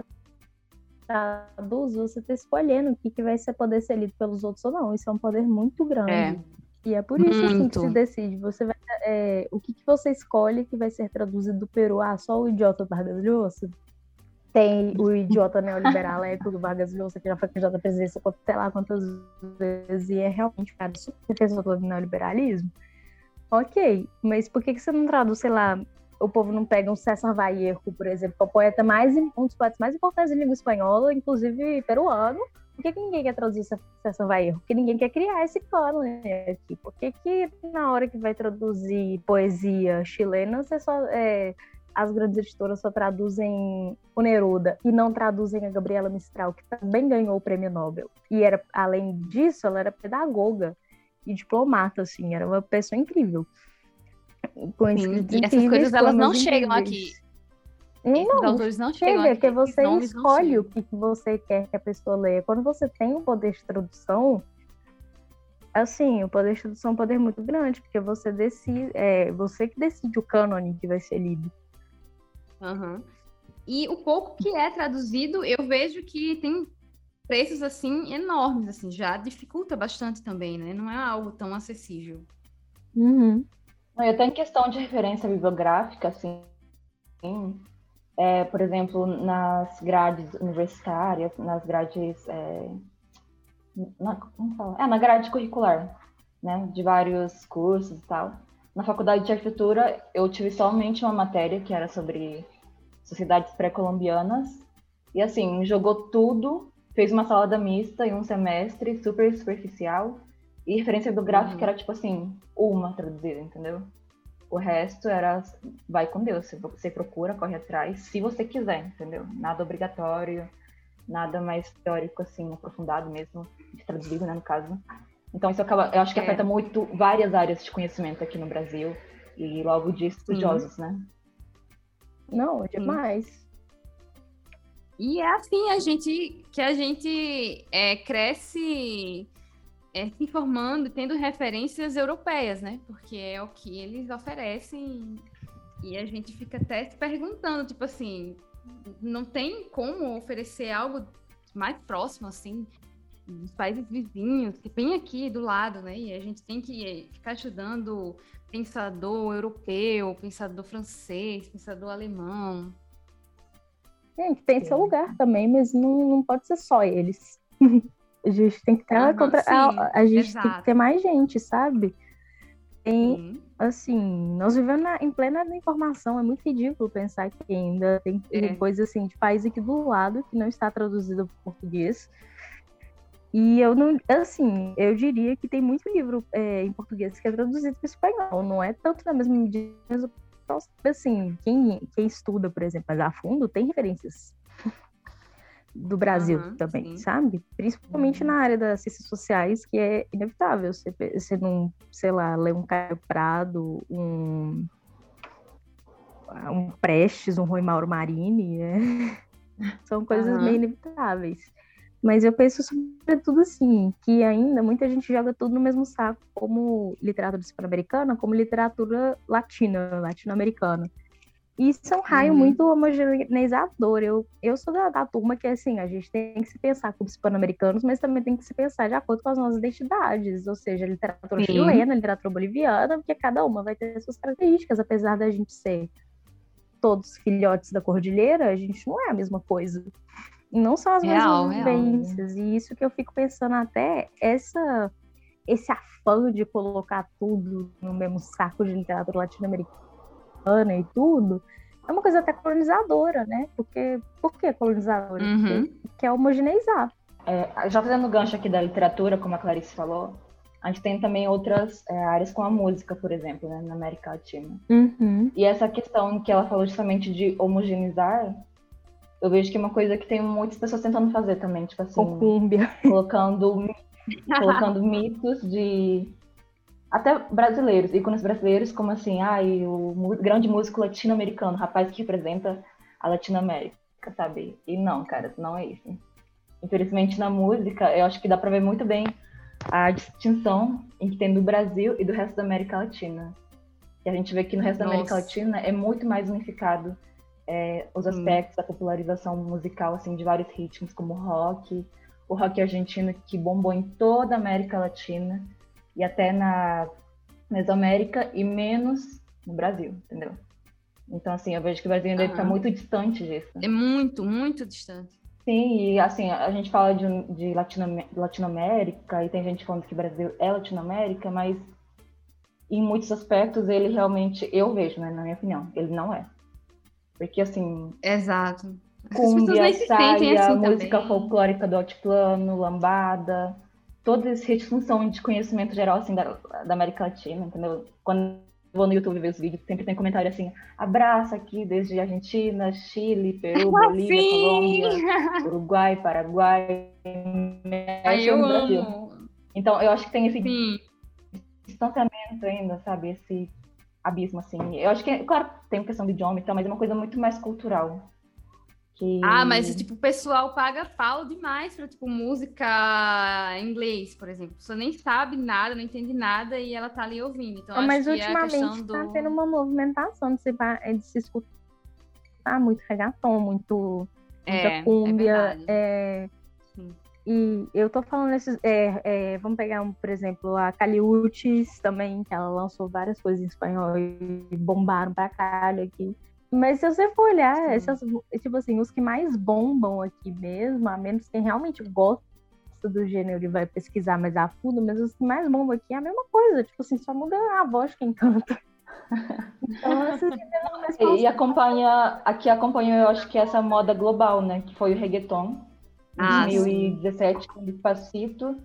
traduz, você está escolhendo o que, que vai ser poder ser lido pelos outros ou não. Isso é um poder muito grande. É. E é por isso assim, que se decide. Você vai, é, o que, que você escolhe que vai ser traduzido do Peru? Ah, só o idiota Vargas Llosa? Tem o idiota neoliberal épico do Vargas Llosa, que já foi candidato à presidência, sei lá quantas vezes, e é realmente cara super defensor do neoliberalismo. Ok, mas por que, que você não traduz, sei lá, o povo não pega um César Vallejo, por exemplo, que é o poeta mais, um dos poetas mais importantes em língua espanhola, inclusive peruano. Por que, que ninguém quer traduzir César Vallejo? Porque ninguém quer criar esse cânone aqui. Por que, que na hora que vai traduzir poesia chilena, você só, é, as grandes editoras só traduzem o Neruda e não traduzem a Gabriela Mistral, que também ganhou o prêmio Nobel. E era, além disso, ela era pedagoga e diplomata, assim, era uma pessoa incrível. Com Sim, e essas coisas elas não chegam aqui. Não, autores não chegam chega, aqui. que você escolhe o que você quer que a pessoa leia. Quando você tem o poder de tradução, assim, o poder de tradução é um poder muito grande, porque você decide, é você que decide o cânone que vai ser lido. Uhum. E o pouco que é traduzido, eu vejo que tem preços assim enormes, assim, já dificulta bastante também, né? Não é algo tão acessível. Uhum. E até em questão de referência bibliográfica, assim, é, por exemplo, nas grades universitárias, nas grades. É, na, como fala? É, na grade curricular, né? De vários cursos e tal. Na faculdade de arquitetura, eu tive somente uma matéria que era sobre sociedades pré-colombianas. E assim, jogou tudo fez uma salada mista em um semestre, super superficial. E referência do gráfico uhum. era tipo assim, uma traduzida, entendeu? O resto era vai com Deus. Você procura, corre atrás, se você quiser, entendeu? Nada obrigatório, nada mais teórico, assim, aprofundado mesmo, de traduzido, né, no caso. Então isso acaba, eu acho que é. afeta muito várias áreas de conhecimento aqui no Brasil e logo de estudiosos, Sim. né? Não, é demais. E é assim a gente que a gente é, cresce é, se informando, tendo referências europeias, né? Porque é o que eles oferecem e a gente fica até se perguntando, tipo assim, não tem como oferecer algo mais próximo, assim, dos países vizinhos, que tem aqui do lado, né? E a gente tem que ficar estudando pensador europeu, pensador francês, pensador alemão. Gente, tem seu lugar também, mas não, não pode ser só eles. a gente tem que ter uhum, contra... sim, a, a, gente exato. tem que ter mais gente, sabe? Tem, assim, nós vivemos na, em plena informação, é muito ridículo pensar que ainda tem é. coisa assim de país aqui do lado que não está traduzido para português. E eu não, assim, eu diria que tem muito livro é, em português que é traduzido para espanhol, não é tanto na mesma medida, então, assim, quem, quem estuda, por exemplo, mais a fundo, tem referências do Brasil uhum, também, sim. sabe? Principalmente uhum. na área das ciências sociais, que é inevitável. Você, você não, sei lá, lê um Caio Prado, um. um Prestes, um Rui Mauro Marini, né? São coisas uhum. meio inevitáveis. Mas eu penso sobretudo assim, que ainda muita gente joga tudo no mesmo saco, como literatura hispano-americana, como literatura latina, latino-americana. E isso é um raio uhum. muito homogeneizador. Eu, eu sou da, da, turma que, assim, a gente tem que se pensar como hispano-americanos, mas também tem que se pensar de acordo com as nossas identidades, ou seja, literatura Sim. chilena, literatura boliviana, porque cada uma vai ter suas características, apesar da gente ser todos filhotes da cordilheira, a gente não é a mesma coisa. Não são as real, mesmas vivências. Real. E isso que eu fico pensando até, essa, esse afã de colocar tudo no mesmo saco de literatura latino-americana e tudo, é uma coisa até colonizadora, né? Porque, por que colonizadora? Uhum. Porque quer homogeneizar. É, já fazendo gancho aqui da literatura, como a Clarice falou, a gente tem também outras é, áreas com a música, por exemplo, né, na América Latina. Uhum. E essa questão que ela falou justamente de homogeneizar, eu vejo que é uma coisa que tem muitas pessoas tentando fazer também, tipo assim, Concúmbia. colocando colocando mitos de até brasileiros, ícones brasileiros, como assim, ah, o grande músico latino-americano, rapaz que representa a Latinoamérica, sabe? E não, cara, não é isso. Infelizmente, na música, eu acho que dá pra ver muito bem a distinção em que tem do Brasil e do resto da América Latina. E a gente vê que no resto Nossa. da América Latina é muito mais unificado é, os aspectos hum. da popularização musical assim de vários ritmos, como o rock, o rock argentino que bombou em toda a América Latina e até na Mesoamérica e menos no Brasil, entendeu? Então, assim, eu vejo que o Brasil ainda está muito distante disso. É muito, muito distante. Sim, e assim, a gente fala de, de Latino, Latinoamérica e tem gente falando que o Brasil é Latinoamérica, mas em muitos aspectos ele realmente, eu vejo, né, na minha opinião, ele não é. Porque assim. Exato. Cumbia, saia, assim música também. folclórica do altiplano, lambada, todos esses ritmos são de conhecimento geral assim da, da América Latina, entendeu? Quando vou no YouTube ver os vídeos, sempre tem comentário assim, abraço aqui desde Argentina, Chile, Peru, Bolívia, Colômbia, Uruguai, Paraguai, México, Brasil. Amo. Então, eu acho que tem esse Sim. distanciamento ainda, sabe? Esse abismo, assim. Eu acho que, claro, tem questão de idioma e tal, mas é uma coisa muito mais cultural. Que... Ah, mas tipo, o pessoal paga pau demais pra, tipo, música em inglês, por exemplo. A pessoa nem sabe nada, não entende nada e ela tá ali ouvindo. Então, mas é ultimamente é do... tá tendo uma movimentação de se, de se escutar muito reggaeton, muito muita é, cúmbia. É, e eu tô falando esses. É, é, vamos pegar, um, por exemplo, a Caliutes também, que ela lançou várias coisas em espanhol e bombaram pra caralho aqui. Mas se você for olhar, essas, tipo assim, os que mais bombam aqui mesmo, a menos quem realmente gosta do gênero e vai pesquisar mais a fundo, mas os que mais bombam aqui é a mesma coisa, tipo assim, só muda a voz quem canta. Então, assim, e acompanha, aqui acompanha, eu acho que essa moda global, né? Que foi o reggaeton. Em ah, 2017, sim. com Despacito.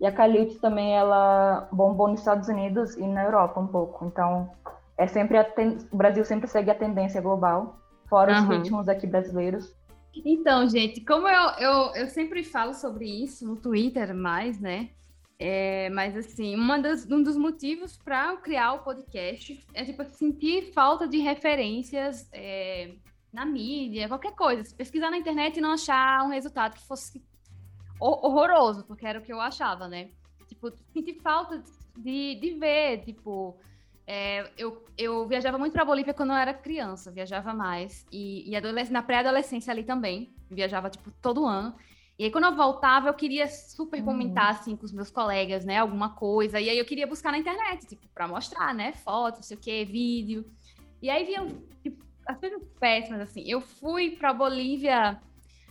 E a Caliutes também, ela bombou nos Estados Unidos e na Europa um pouco. Então, é sempre ten... o Brasil sempre segue a tendência global, fora uhum. os ritmos aqui brasileiros. Então, gente, como eu, eu, eu sempre falo sobre isso no Twitter mais, né? É, mas assim, uma das, um dos motivos para criar o podcast é tipo sentir falta de referências é, na mídia, qualquer coisa. Se pesquisar na internet e não achar um resultado que fosse horroroso, porque era o que eu achava, né? Tipo, sentir falta de, de ver, tipo, é, eu, eu viajava muito para Bolívia quando eu era criança, viajava mais. E, e na pré-adolescência ali também, viajava, tipo, todo ano. E aí, quando eu voltava, eu queria super comentar, uhum. assim, com os meus colegas, né, alguma coisa. E aí, eu queria buscar na internet, tipo, pra mostrar, né, foto, não sei o quê, vídeo. E aí, vinham, tipo, as coisas péssimas, assim. Eu fui pra Bolívia,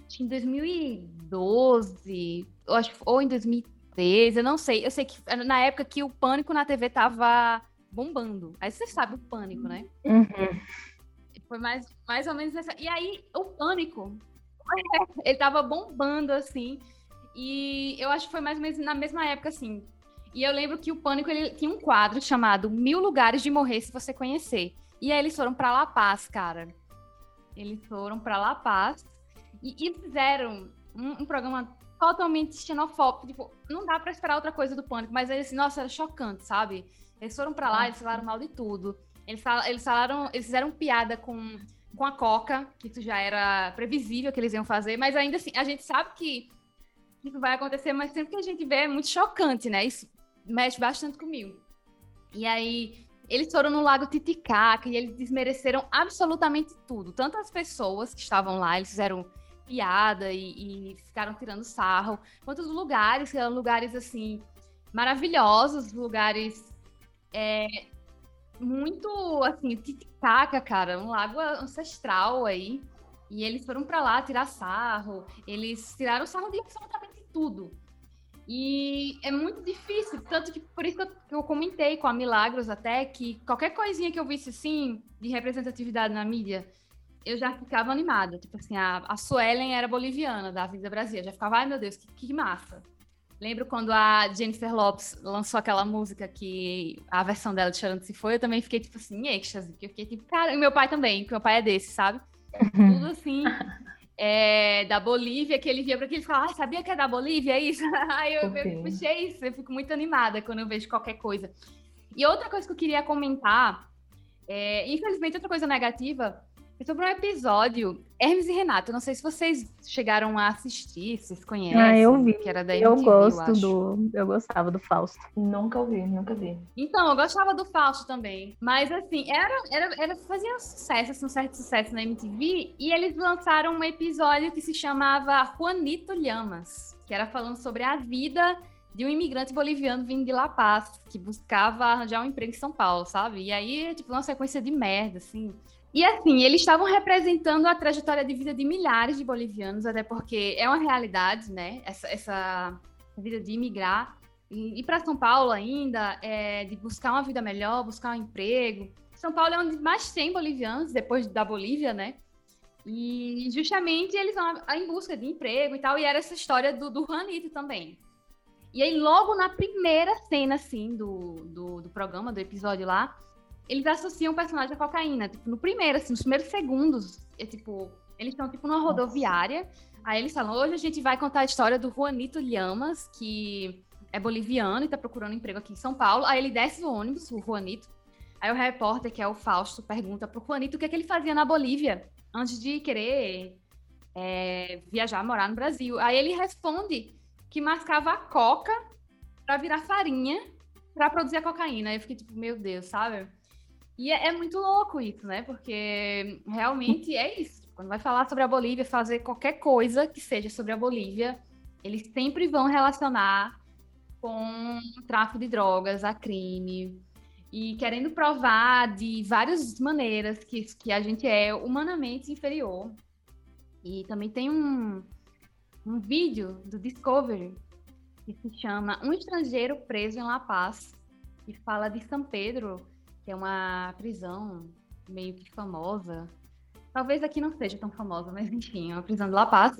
acho que em 2012, ou, acho, ou em 2013, eu não sei. Eu sei que na época que o Pânico na TV tava bombando. Aí você sabe o pânico, né? Uhum. Foi mais, mais ou menos essa. E aí, o pânico, ele tava bombando, assim. E eu acho que foi mais ou menos na mesma época, assim. E eu lembro que o Pânico ele tinha um quadro chamado Mil Lugares de Morrer Se Você Conhecer. E aí eles foram para La Paz, cara. Eles foram para La Paz e, e fizeram um, um, programa totalmente xenofóbico. Tipo, não dá para esperar outra coisa do Pânico, mas eles, nossa, era chocante, sabe? Eles foram para lá, eles falaram mal de tudo. Eles, fal eles falaram, eles fizeram piada com, com a Coca, que isso já era previsível que eles iam fazer, mas ainda assim, a gente sabe que isso vai acontecer, mas sempre que a gente vê é muito chocante, né? Isso mexe bastante comigo. E aí, eles foram no Lago Titicaca e eles desmereceram absolutamente tudo. Tanto as pessoas que estavam lá, eles fizeram piada e, e ficaram tirando sarro, quanto os lugares, que eram lugares assim maravilhosos, lugares é, muito assim, Titicaca, cara, um lago ancestral aí. E eles foram para lá tirar sarro, eles tiraram sarro de absolutamente tudo. E é muito difícil, tanto que por isso que eu comentei com a Milagros até que qualquer coisinha que eu visse assim de representatividade na mídia, eu já ficava animada. Tipo assim, a, a Suelen era boliviana da Vida Brasil, eu já ficava, ai meu Deus, que, que massa. Lembro quando a Jennifer Lopes lançou aquela música que a versão dela de Chorando Se Foi, eu também fiquei tipo assim, em êxtase, que eu fiquei tipo, cara, e meu pai também, que meu pai é desse, sabe? Tudo assim, é, da Bolívia, que ele via para aquilo e falava, ah, sabia que é da Bolívia é isso? Aí eu, eu puxei isso, eu fico muito animada quando eu vejo qualquer coisa. E outra coisa que eu queria comentar, é, infelizmente outra coisa negativa, sobre um episódio, Hermes e Renato, não sei se vocês chegaram a assistir, se vocês conhecem. Ah, eu vi. Que era da MTV, eu gosto eu do. Eu gostava do Fausto. Nunca ouvi, nunca vi. Então, eu gostava do Fausto também. Mas assim, era, era, era fazia sucesso, assim, um certo sucesso na MTV, e eles lançaram um episódio que se chamava Juanito Llamas, que era falando sobre a vida de um imigrante boliviano vindo de La Paz, que buscava arranjar um emprego em São Paulo, sabe? E aí, tipo, uma sequência de merda, assim. E assim, eles estavam representando a trajetória de vida de milhares de bolivianos, até porque é uma realidade, né? Essa, essa vida de imigrar e ir para São Paulo ainda, é, de buscar uma vida melhor, buscar um emprego. São Paulo é onde mais tem bolivianos, depois da Bolívia, né? E justamente eles vão em busca de emprego e tal, e era essa história do, do Juanito também. E aí, logo na primeira cena, assim, do, do, do programa, do episódio lá, eles associam o personagem à cocaína. Tipo, no primeiro, assim, nos primeiros segundos, é tipo, eles estão tipo numa rodoviária. Aí eles falam: hoje a gente vai contar a história do Juanito Llamas, que é boliviano e tá procurando emprego aqui em São Paulo. Aí ele desce do ônibus, o Juanito. Aí o repórter, que é o Fausto, pergunta pro Juanito o que, é que ele fazia na Bolívia antes de querer é, viajar, morar no Brasil. Aí ele responde que mascava a coca para virar farinha para produzir a cocaína. Aí eu fiquei tipo, meu Deus, sabe? E é, é, muito louco isso, né? Porque realmente é isso. Quando vai falar sobre a Bolívia, fazer qualquer coisa que seja sobre a Bolívia, eles sempre vão relacionar com tráfico de drogas, a crime, e querendo provar de várias maneiras que, que a gente é humanamente inferior. E também tem um, um vídeo do Discovery que se chama Um Estrangeiro Preso em La Paz, que fala de São Pedro que é uma prisão meio que famosa. Talvez aqui não seja tão famosa, mas enfim, é uma prisão de La Paz.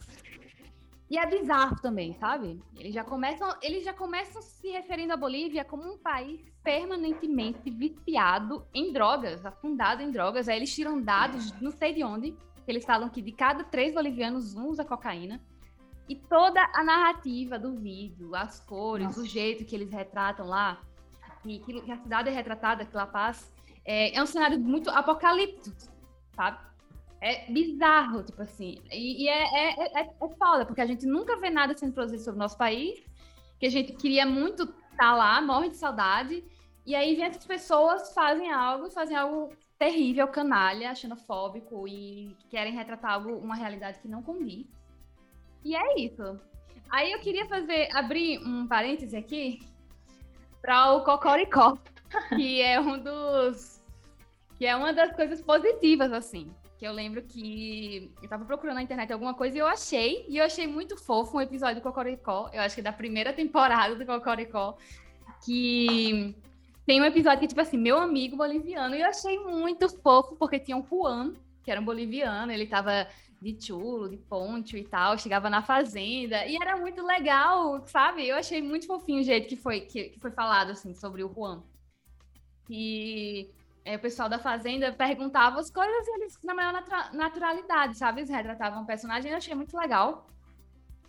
E é bizarro também, sabe? Eles já começam, eles já começam se referindo à Bolívia como um país permanentemente viciado em drogas, afundado em drogas. Aí eles tiram dados, não sei de onde, que eles falam que de cada três bolivianos, um usa cocaína. E toda a narrativa do vídeo, as cores, Nossa. o jeito que eles retratam lá, que, que a cidade é retratada, que La Paz, é, é um cenário muito apocalíptico, sabe? É bizarro, tipo assim. E, e é, é, é, é, foda, porque a gente nunca vê nada sendo produzido sobre o nosso país, que a gente queria muito estar tá lá, morre de saudade, e aí vem essas pessoas, fazem algo, fazem algo terrível, canalha, xenofóbico, e querem retratar algo, uma realidade que não condiz. E é isso. Aí eu queria fazer, abrir um parêntese aqui, para o Cocoricó, que é um dos que é uma das coisas positivas assim. Que eu lembro que eu tava procurando na internet alguma coisa e eu achei, e eu achei muito fofo um episódio do Cocoricó, eu acho que é da primeira temporada do Cocoricó, que tem um episódio que, tipo assim, meu amigo boliviano, e eu achei muito fofo, porque tinha um Juan, que era um boliviano, ele tava de chulo, de poncho e tal, chegava na fazenda, e era muito legal, sabe? Eu achei muito fofinho o jeito que foi, que, que foi falado, assim, sobre o Juan. E é, o pessoal da fazenda perguntava as coisas e eles, na maior natu naturalidade, sabe? Eles retratavam o personagem, eu achei muito legal.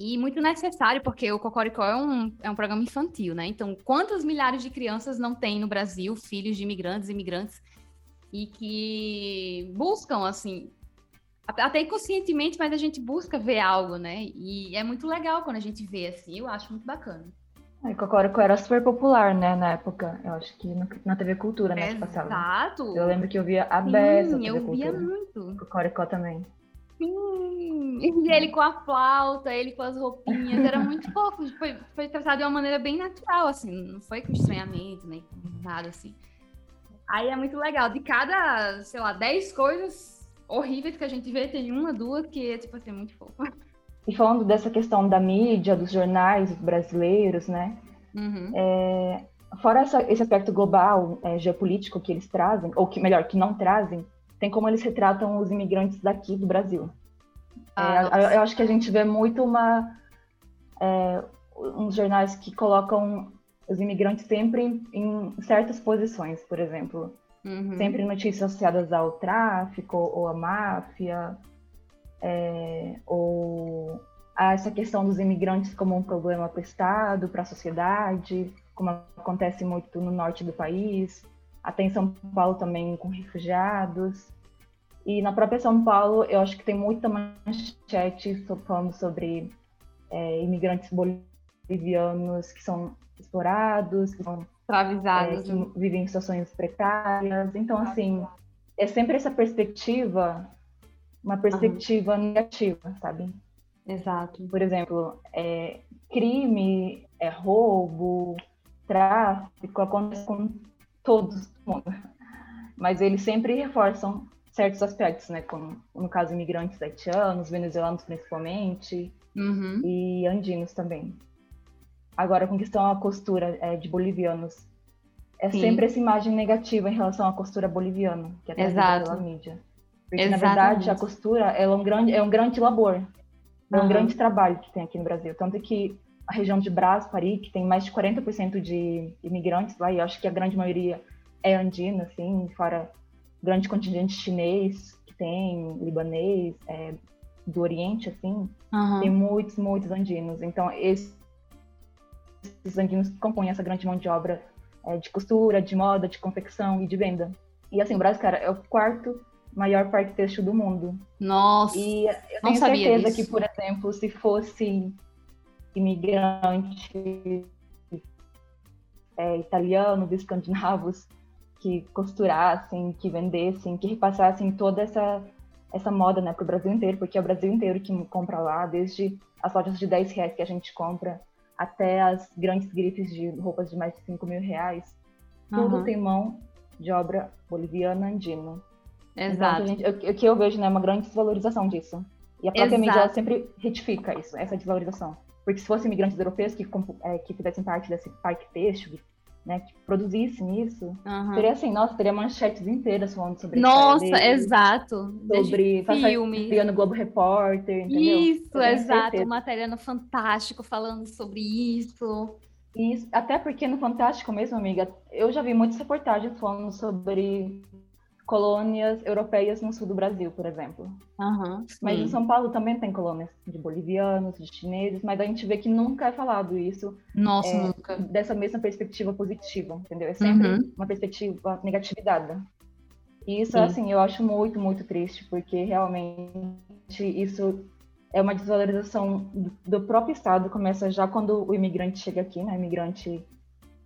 E muito necessário, porque o Cocoricó é um, é um programa infantil, né? Então, quantas milhares de crianças não tem no Brasil, filhos de imigrantes, imigrantes, e que buscam, assim, até inconscientemente, mas a gente busca ver algo, né? E é muito legal quando a gente vê assim, eu acho muito bacana. É, Cocorico era super popular, né, na época. Eu acho que na TV Cultura, né, que passava. Exato. Eu lembro que eu via a Bessa Sim, eu via muito. Cocorico também. Sim. E ele com a flauta, ele com as roupinhas, era muito fofo. Foi, foi tratado de uma maneira bem natural, assim, não foi com estranhamento, nem nada assim. Aí é muito legal. De cada, sei lá, 10 coisas horríveis que a gente vê, tem uma, duas que é, tipo assim, muito fofa. E falando dessa questão da mídia, dos jornais brasileiros, né? Uhum. É, fora essa, esse aspecto global, é, geopolítico que eles trazem, ou que melhor, que não trazem, tem como eles retratam os imigrantes daqui do Brasil. Ah, é, eu acho que a gente vê muito uma é, uns jornais que colocam os imigrantes sempre em, em certas posições, por exemplo, uhum. sempre notícias associadas ao tráfico ou à máfia é, ou a essa questão dos imigrantes como um problema para o Estado, para a sociedade, como acontece muito no norte do país, até em São Paulo também com refugiados. E na própria São Paulo, eu acho que tem muita manchete falando sobre é, imigrantes bolivianos que são explorados, que são escravizados, é, que vivem em situações precárias. Então, assim, é sempre essa perspectiva uma perspectiva uhum. negativa, sabe? Exato. Por exemplo, é, crime, é, roubo, tráfico acontece com todos mundo. Mas eles sempre reforçam certos aspectos, né? Como no caso imigrantes haitianos, venezuelanos principalmente, uhum. e andinos também. Agora, com questão à costura é, de bolivianos, é Sim. sempre essa imagem negativa em relação à costura boliviana, que é trazida pela mídia. Porque, Exatamente. na verdade, a costura é um grande, é um grande labor. É um uhum. grande trabalho que tem aqui no Brasil. Tanto que a região de Brás, Paris, que tem mais de 40% de imigrantes lá, e acho que a grande maioria é andina, assim, fora grande contingente chinês que tem, libanês, é, do Oriente, assim, uhum. tem muitos, muitos andinos. Então, esses, esses andinos compõem essa grande mão de obra é, de costura, de moda, de confecção e de venda. E, assim, o Brasil, cara, é o quarto maior parque têxtil do mundo. Nossa! E eu tenho certeza disso. que, por exemplo, se fosse imigrante é, italianos, escandinavos, que costurassem, que vendessem, que repassassem toda essa, essa moda né, para o Brasil inteiro, porque é o Brasil inteiro que compra lá, desde as lojas de 10 reais que a gente compra até as grandes grifes de roupas de mais de 5 mil reais. Tudo uhum. tem mão de obra boliviana andina. Exato. Então, o que eu vejo, né, é uma grande desvalorização disso. E a própria Exato. mídia sempre retifica isso, essa desvalorização. Porque se fossem imigrantes europeus que, é, que fizessem parte desse parque têxtil, né, que produzissem isso, uhum. seria assim, nossa, teria manchetes inteiras falando sobre Nossa, exato. Sobre filme. no Globo Repórter, entendeu? Isso, exato. Certeza. Matéria no Fantástico falando sobre isso. Isso, até porque no Fantástico mesmo, amiga, eu já vi muitas reportagens falando sobre colônias europeias no sul do Brasil, por exemplo. Uhum, mas em São Paulo também tem colônias de bolivianos, de chineses, mas a gente vê que nunca é falado isso. Nossa, é, nunca. Dessa mesma perspectiva positiva, entendeu? É sempre uhum. uma perspectiva negatividade. E isso, Sim. assim, eu acho muito, muito triste, porque realmente isso é uma desvalorização do próprio Estado, começa já quando o imigrante chega aqui, né? imigrante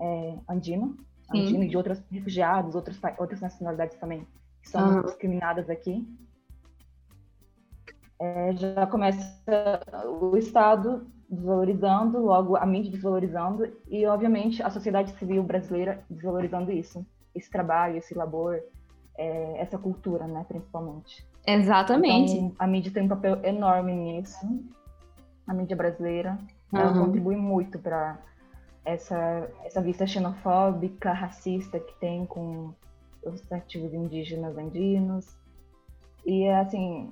é, andino, andino e de outros refugiados, outros, outras nacionalidades também, que são uhum. discriminadas aqui. É, já começa o Estado desvalorizando, logo a mídia desvalorizando e, obviamente, a sociedade civil brasileira desvalorizando isso, esse trabalho, esse labor, é, essa cultura, né, principalmente. Exatamente. Então, a mídia tem um papel enorme nisso, a mídia brasileira, uhum. ela contribui muito para essa, essa vista xenofóbica, racista que tem com os nativos indígenas andinos. E, assim,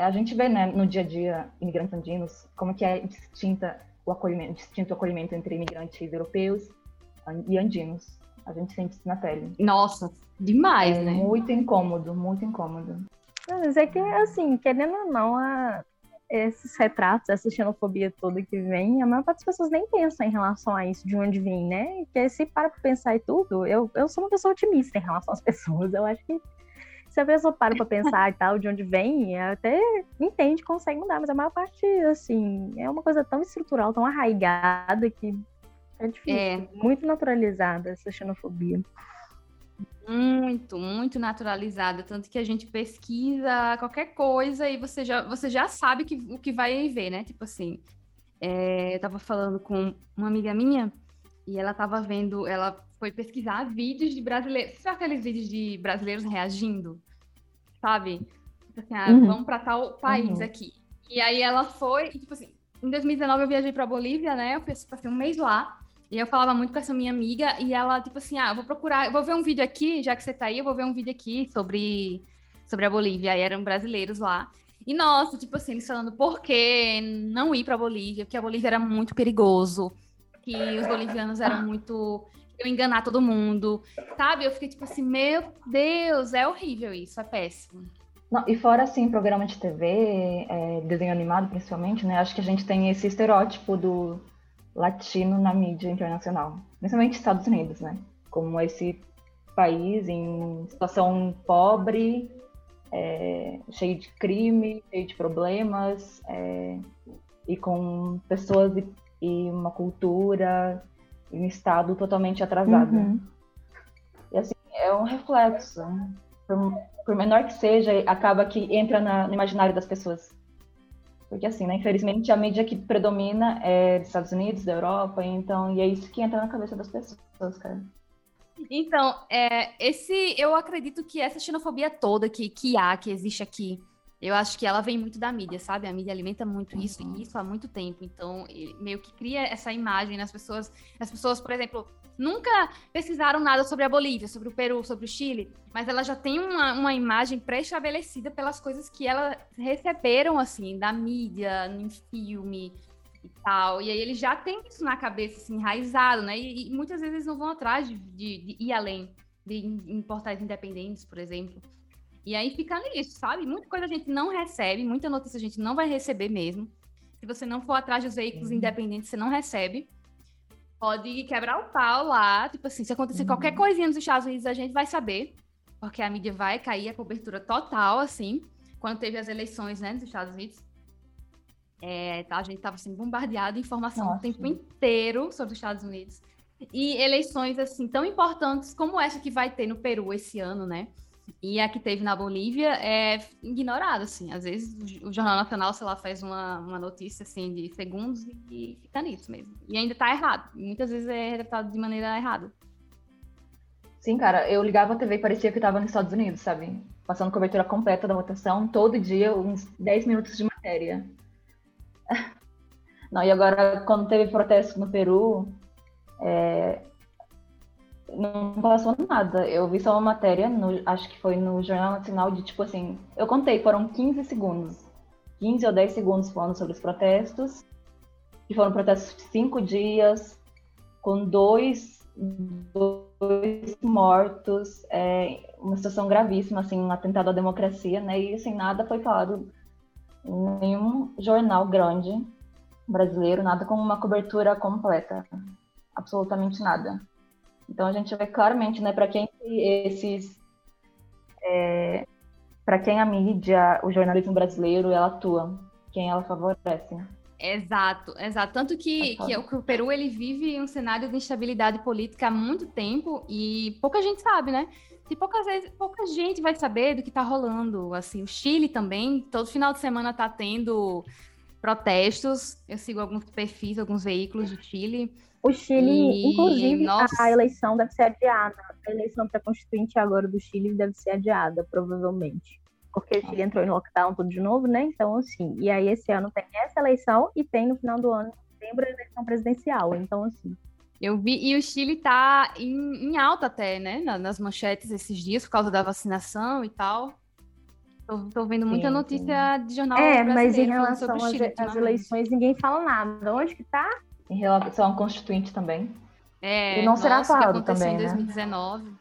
a gente vê né, no dia a dia imigrantes andinos como que é distinta o acolhimento, distinto o acolhimento entre imigrantes europeus e andinos. A gente sente isso na pele. Nossa, demais, é né? Muito incômodo, muito incômodo. Mas é que, assim, querendo ou não, a, esses retratos, essa xenofobia toda que vem, a maior parte das pessoas nem pensa em relação a isso, de onde vem, né? Que se para pra pensar e tudo, eu, eu sou uma pessoa otimista em relação às pessoas. Eu acho que se a pessoa para pra pensar e tal, de onde vem, até entende, consegue mudar, mas a maior parte, assim, é uma coisa tão estrutural, tão arraigada que é difícil. É. Muito naturalizada essa xenofobia. Muito, muito naturalizada. Tanto que a gente pesquisa qualquer coisa e você já, você já sabe que, o que vai ver, né? Tipo assim, é, eu tava falando com uma amiga minha e ela tava vendo, ela foi pesquisar vídeos de brasileiros. Sabe aqueles vídeos de brasileiros reagindo? Sabe? Tipo assim, ah, uhum. vamos para tal país uhum. aqui. E aí ela foi, e, tipo assim, em 2019 eu viajei para Bolívia, né? Eu passei um mês lá. E eu falava muito com essa minha amiga, e ela, tipo assim, ah, vou procurar, vou ver um vídeo aqui, já que você tá aí, eu vou ver um vídeo aqui sobre, sobre a Bolívia. Aí eram brasileiros lá. E nossa, tipo assim, eles falando por que não ir pra Bolívia, porque a Bolívia era muito perigoso, que os bolivianos eram muito eu enganar todo mundo, sabe? Eu fiquei tipo assim, meu Deus, é horrível isso, é péssimo. Não, e fora, assim, programa de TV, é, desenho animado principalmente, né? Acho que a gente tem esse estereótipo do latino na mídia internacional, principalmente Estados Unidos, né? Como esse país em situação pobre, é, cheio de crime, cheio de problemas, é, e com pessoas e, e uma cultura em estado totalmente atrasado. Uhum. E assim, é um reflexo. Por, por, menor que seja, acaba que entra na, no imaginário das pessoas. Porque assim, né, infelizmente a mídia que predomina é dos Estados Unidos, da Europa, então, e é isso que entra na cabeça das pessoas, cara. Então, é, esse, eu acredito que essa xenofobia toda que, que há, que existe aqui, eu acho que ela vem muito da mídia, sabe? A mídia alimenta muito isso e isso há muito tempo. Então, meio que cria essa imagem nas pessoas. As pessoas, por exemplo, nunca pesquisaram nada sobre a Bolívia, sobre o Peru, sobre o Chile, mas ela já tem uma, uma imagem pré-estabelecida pelas coisas que elas receberam, assim, da mídia, em filme e tal. E aí eles já têm isso na cabeça, assim, enraizado, né? E, e muitas vezes eles não vão atrás de, de, de ir além, de, em portais independentes, por exemplo. E aí fica nisso, sabe? Muita coisa a gente não recebe, muita notícia a gente não vai receber mesmo. Se você não for atrás dos veículos uhum. independentes, você não recebe. Pode quebrar o pau lá. Tipo assim, se acontecer uhum. qualquer coisinha nos Estados Unidos, a gente vai saber. Porque a mídia vai cair, a cobertura total, assim. Quando teve as eleições, né, nos Estados Unidos. É, tá, a gente estava sendo bombardeado de informação Nossa. o tempo inteiro sobre os Estados Unidos. E eleições, assim, tão importantes como essa que vai ter no Peru esse ano, né? E a que teve na Bolívia é ignorada, assim. Às vezes o Jornal Nacional, sei lá, faz uma, uma notícia, assim, de segundos e fica nisso mesmo. E ainda tá errado. Muitas vezes é retratado de maneira errada. Sim, cara, eu ligava a TV e parecia que estava nos Estados Unidos, sabe? Passando cobertura completa da votação, todo dia, uns 10 minutos de matéria. Não, e agora, quando teve protesto no Peru, é, não passou nada. Eu vi só uma matéria, no, acho que foi no Jornal Nacional, de tipo assim, eu contei, foram 15 segundos. 15 ou 10 segundos falando sobre os protestos, que foram protestos de cinco dias, com dois, dois mortos, é, uma situação gravíssima, assim, um atentado à democracia, né? E assim, nada foi falado em nenhum jornal grande brasileiro, nada com uma cobertura completa. Absolutamente nada. Então a gente vê claramente, né, para quem esses é, para quem a mídia, o jornalismo brasileiro, ela atua, quem ela favorece. Exato, exato. Tanto que, é que, que, o Peru ele vive um cenário de instabilidade política há muito tempo e pouca gente sabe, né? E poucas vezes, pouca gente vai saber do que está rolando. Assim, o Chile também, todo final de semana está tendo protestos. Eu sigo alguns perfis, alguns veículos do Chile. O Chile, e... inclusive, Nossa. a eleição deve ser adiada. A eleição para constituinte agora do Chile deve ser adiada, provavelmente. Porque o Chile entrou em lockdown tudo de novo, né? Então, assim. E aí, esse ano tem essa eleição e tem no final do ano, em setembro, a eleição presidencial. Então, assim. Eu vi, e o Chile tá em, em alta até, né? Nas manchetes esses dias, por causa da vacinação e tal. Tô, tô vendo muita sim, notícia sim. de jornal É, mas em relação às eleições, ninguém fala nada. Onde que tá? Em relação ao constituinte também. É, e não nossa, será falado também, em 2019. Né?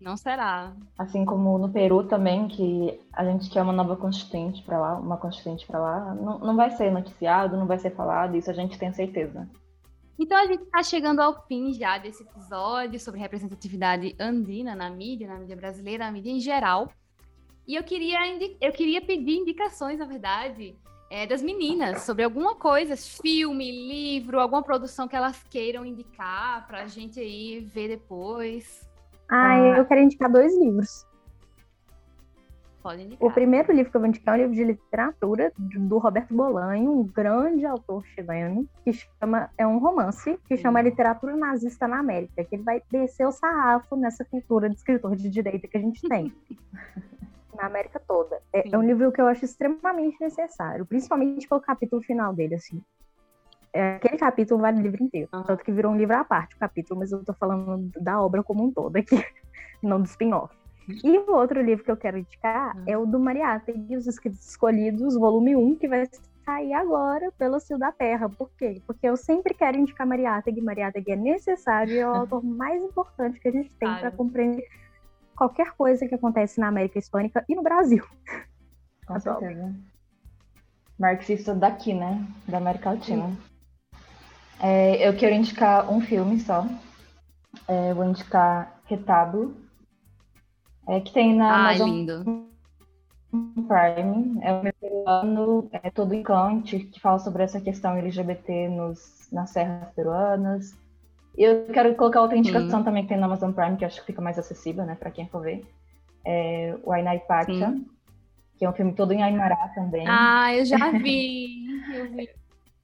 Não será. Assim como no Peru também, que a gente quer uma nova constituinte para lá, uma constituinte para lá, não, não vai ser noticiado, não vai ser falado, isso a gente tem certeza. Então a gente está chegando ao fim já desse episódio sobre representatividade andina na mídia, na mídia brasileira, na mídia em geral. E eu queria, eu queria pedir indicações, na verdade, é, das meninas sobre alguma coisa, filme, livro, alguma produção que elas queiram indicar para a gente aí ver depois. Ah, eu quero indicar dois livros. Pode indicar. O primeiro livro que eu vou indicar é um livro de literatura do Roberto Bolanho, um grande autor chileno, que chama é um romance que chama Literatura Nazista na América, que ele vai descer o sarrafo nessa cultura de escritor de direita que a gente tem. na América toda. É, é, um livro que eu acho extremamente necessário, principalmente pelo capítulo final dele, assim. É, aquele capítulo vale o livro inteiro, uhum. tanto que virou um livro à parte o capítulo, mas eu tô falando da obra como um todo aqui, não do spin-off. E o outro livro que eu quero indicar uhum. é o do Mariátegui, Os Escritos Escolhidos, volume 1, que vai sair agora pelo Cio da Terra. Por quê? Porque eu sempre quero indicar Mariátegui. Mariátegui é necessário e é o autor mais importante que a gente tem para compreender qualquer coisa que acontece na América Hispânica e no Brasil. Com certeza. Marxista daqui, né? Da América Latina. É, eu quero indicar um filme só. É, vou indicar Retábulo. É, que tem na ah, Amazon lindo. Prime. É um peruano, é todo em Kant, que fala sobre essa questão LGBT nos, nas serras peruanas. Eu quero colocar outra indicação Sim. também que tem no Amazon Prime, que acho que fica mais acessível, né, para quem for ver. É o Ainai Pacha, que é um filme todo em Aymara também. Ah, eu já vi. eu vi.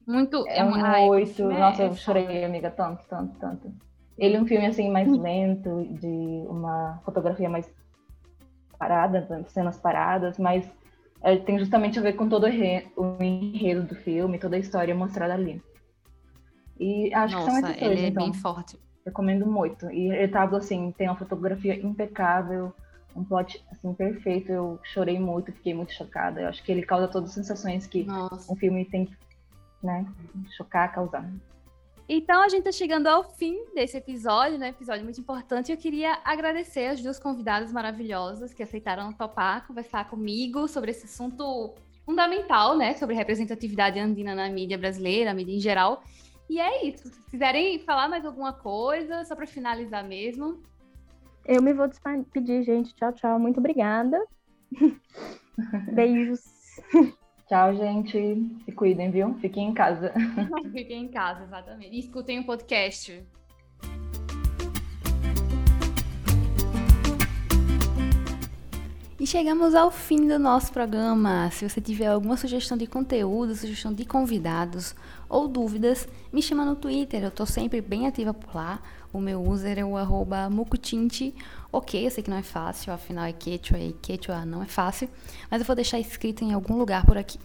Muito. É, é um ai, oito. Nossa, é eu chorei, amiga, tanto, tanto, tanto. Ele é um filme assim mais lento, de uma fotografia mais parada, cenas paradas, mas é, tem justamente a ver com todo o enredo do filme, toda a história mostrada ali. E acho Nossa, que são esses dois, ele então. é bem forte. Recomendo muito. E Retábulo, assim, tem uma fotografia impecável, um plot, assim, perfeito. Eu chorei muito, fiquei muito chocada. Eu acho que ele causa todas as sensações que Nossa. um filme tem que, né, chocar, causar. Então a gente está chegando ao fim desse episódio, né? Episódio muito importante. Eu queria agradecer as duas convidadas maravilhosas que aceitaram topar conversar comigo sobre esse assunto fundamental, né? Sobre representatividade andina na mídia brasileira, a mídia em geral. E é isso. Se quiserem falar mais alguma coisa, só para finalizar mesmo. Eu me vou despedir, gente. Tchau, tchau. Muito obrigada. Beijos. Tchau, gente. Se cuidem, viu? Fiquem em casa. Fiquem em casa, exatamente. E escutem o podcast. E chegamos ao fim do nosso programa. Se você tiver alguma sugestão de conteúdo, sugestão de convidados ou dúvidas, me chama no Twitter. Eu tô sempre bem ativa por lá. O meu user é o arroba mucutinte. Ok, eu sei que não é fácil, afinal é quechua e quechua não é fácil, mas eu vou deixar escrito em algum lugar por aqui.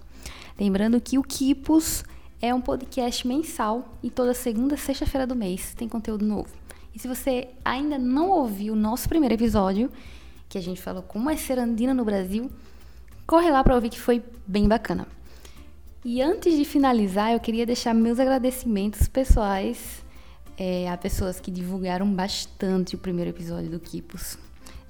Lembrando que o Kipos é um podcast mensal e toda segunda sexta-feira do mês tem conteúdo novo. E se você ainda não ouviu o nosso primeiro episódio, que a gente falou como é ser andina no Brasil, corre lá para ouvir que foi bem bacana. E antes de finalizar, eu queria deixar meus agradecimentos pessoais é, a pessoas que divulgaram bastante o primeiro episódio do Kipos.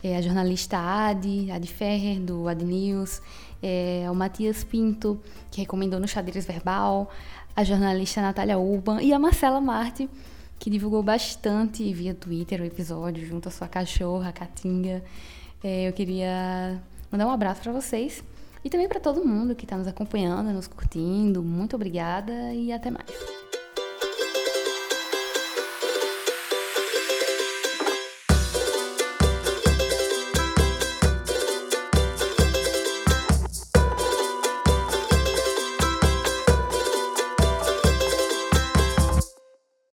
É, a jornalista Adi, Adi Ferrer, do Ad News, é, o Matias Pinto, que recomendou no Xadrez Verbal, a jornalista Natália Urban e a Marcela Marte, que divulgou bastante via Twitter o episódio junto à sua cachorra, Catinga. É, eu queria mandar um abraço para vocês e também para todo mundo que está nos acompanhando, nos curtindo. Muito obrigada e até mais.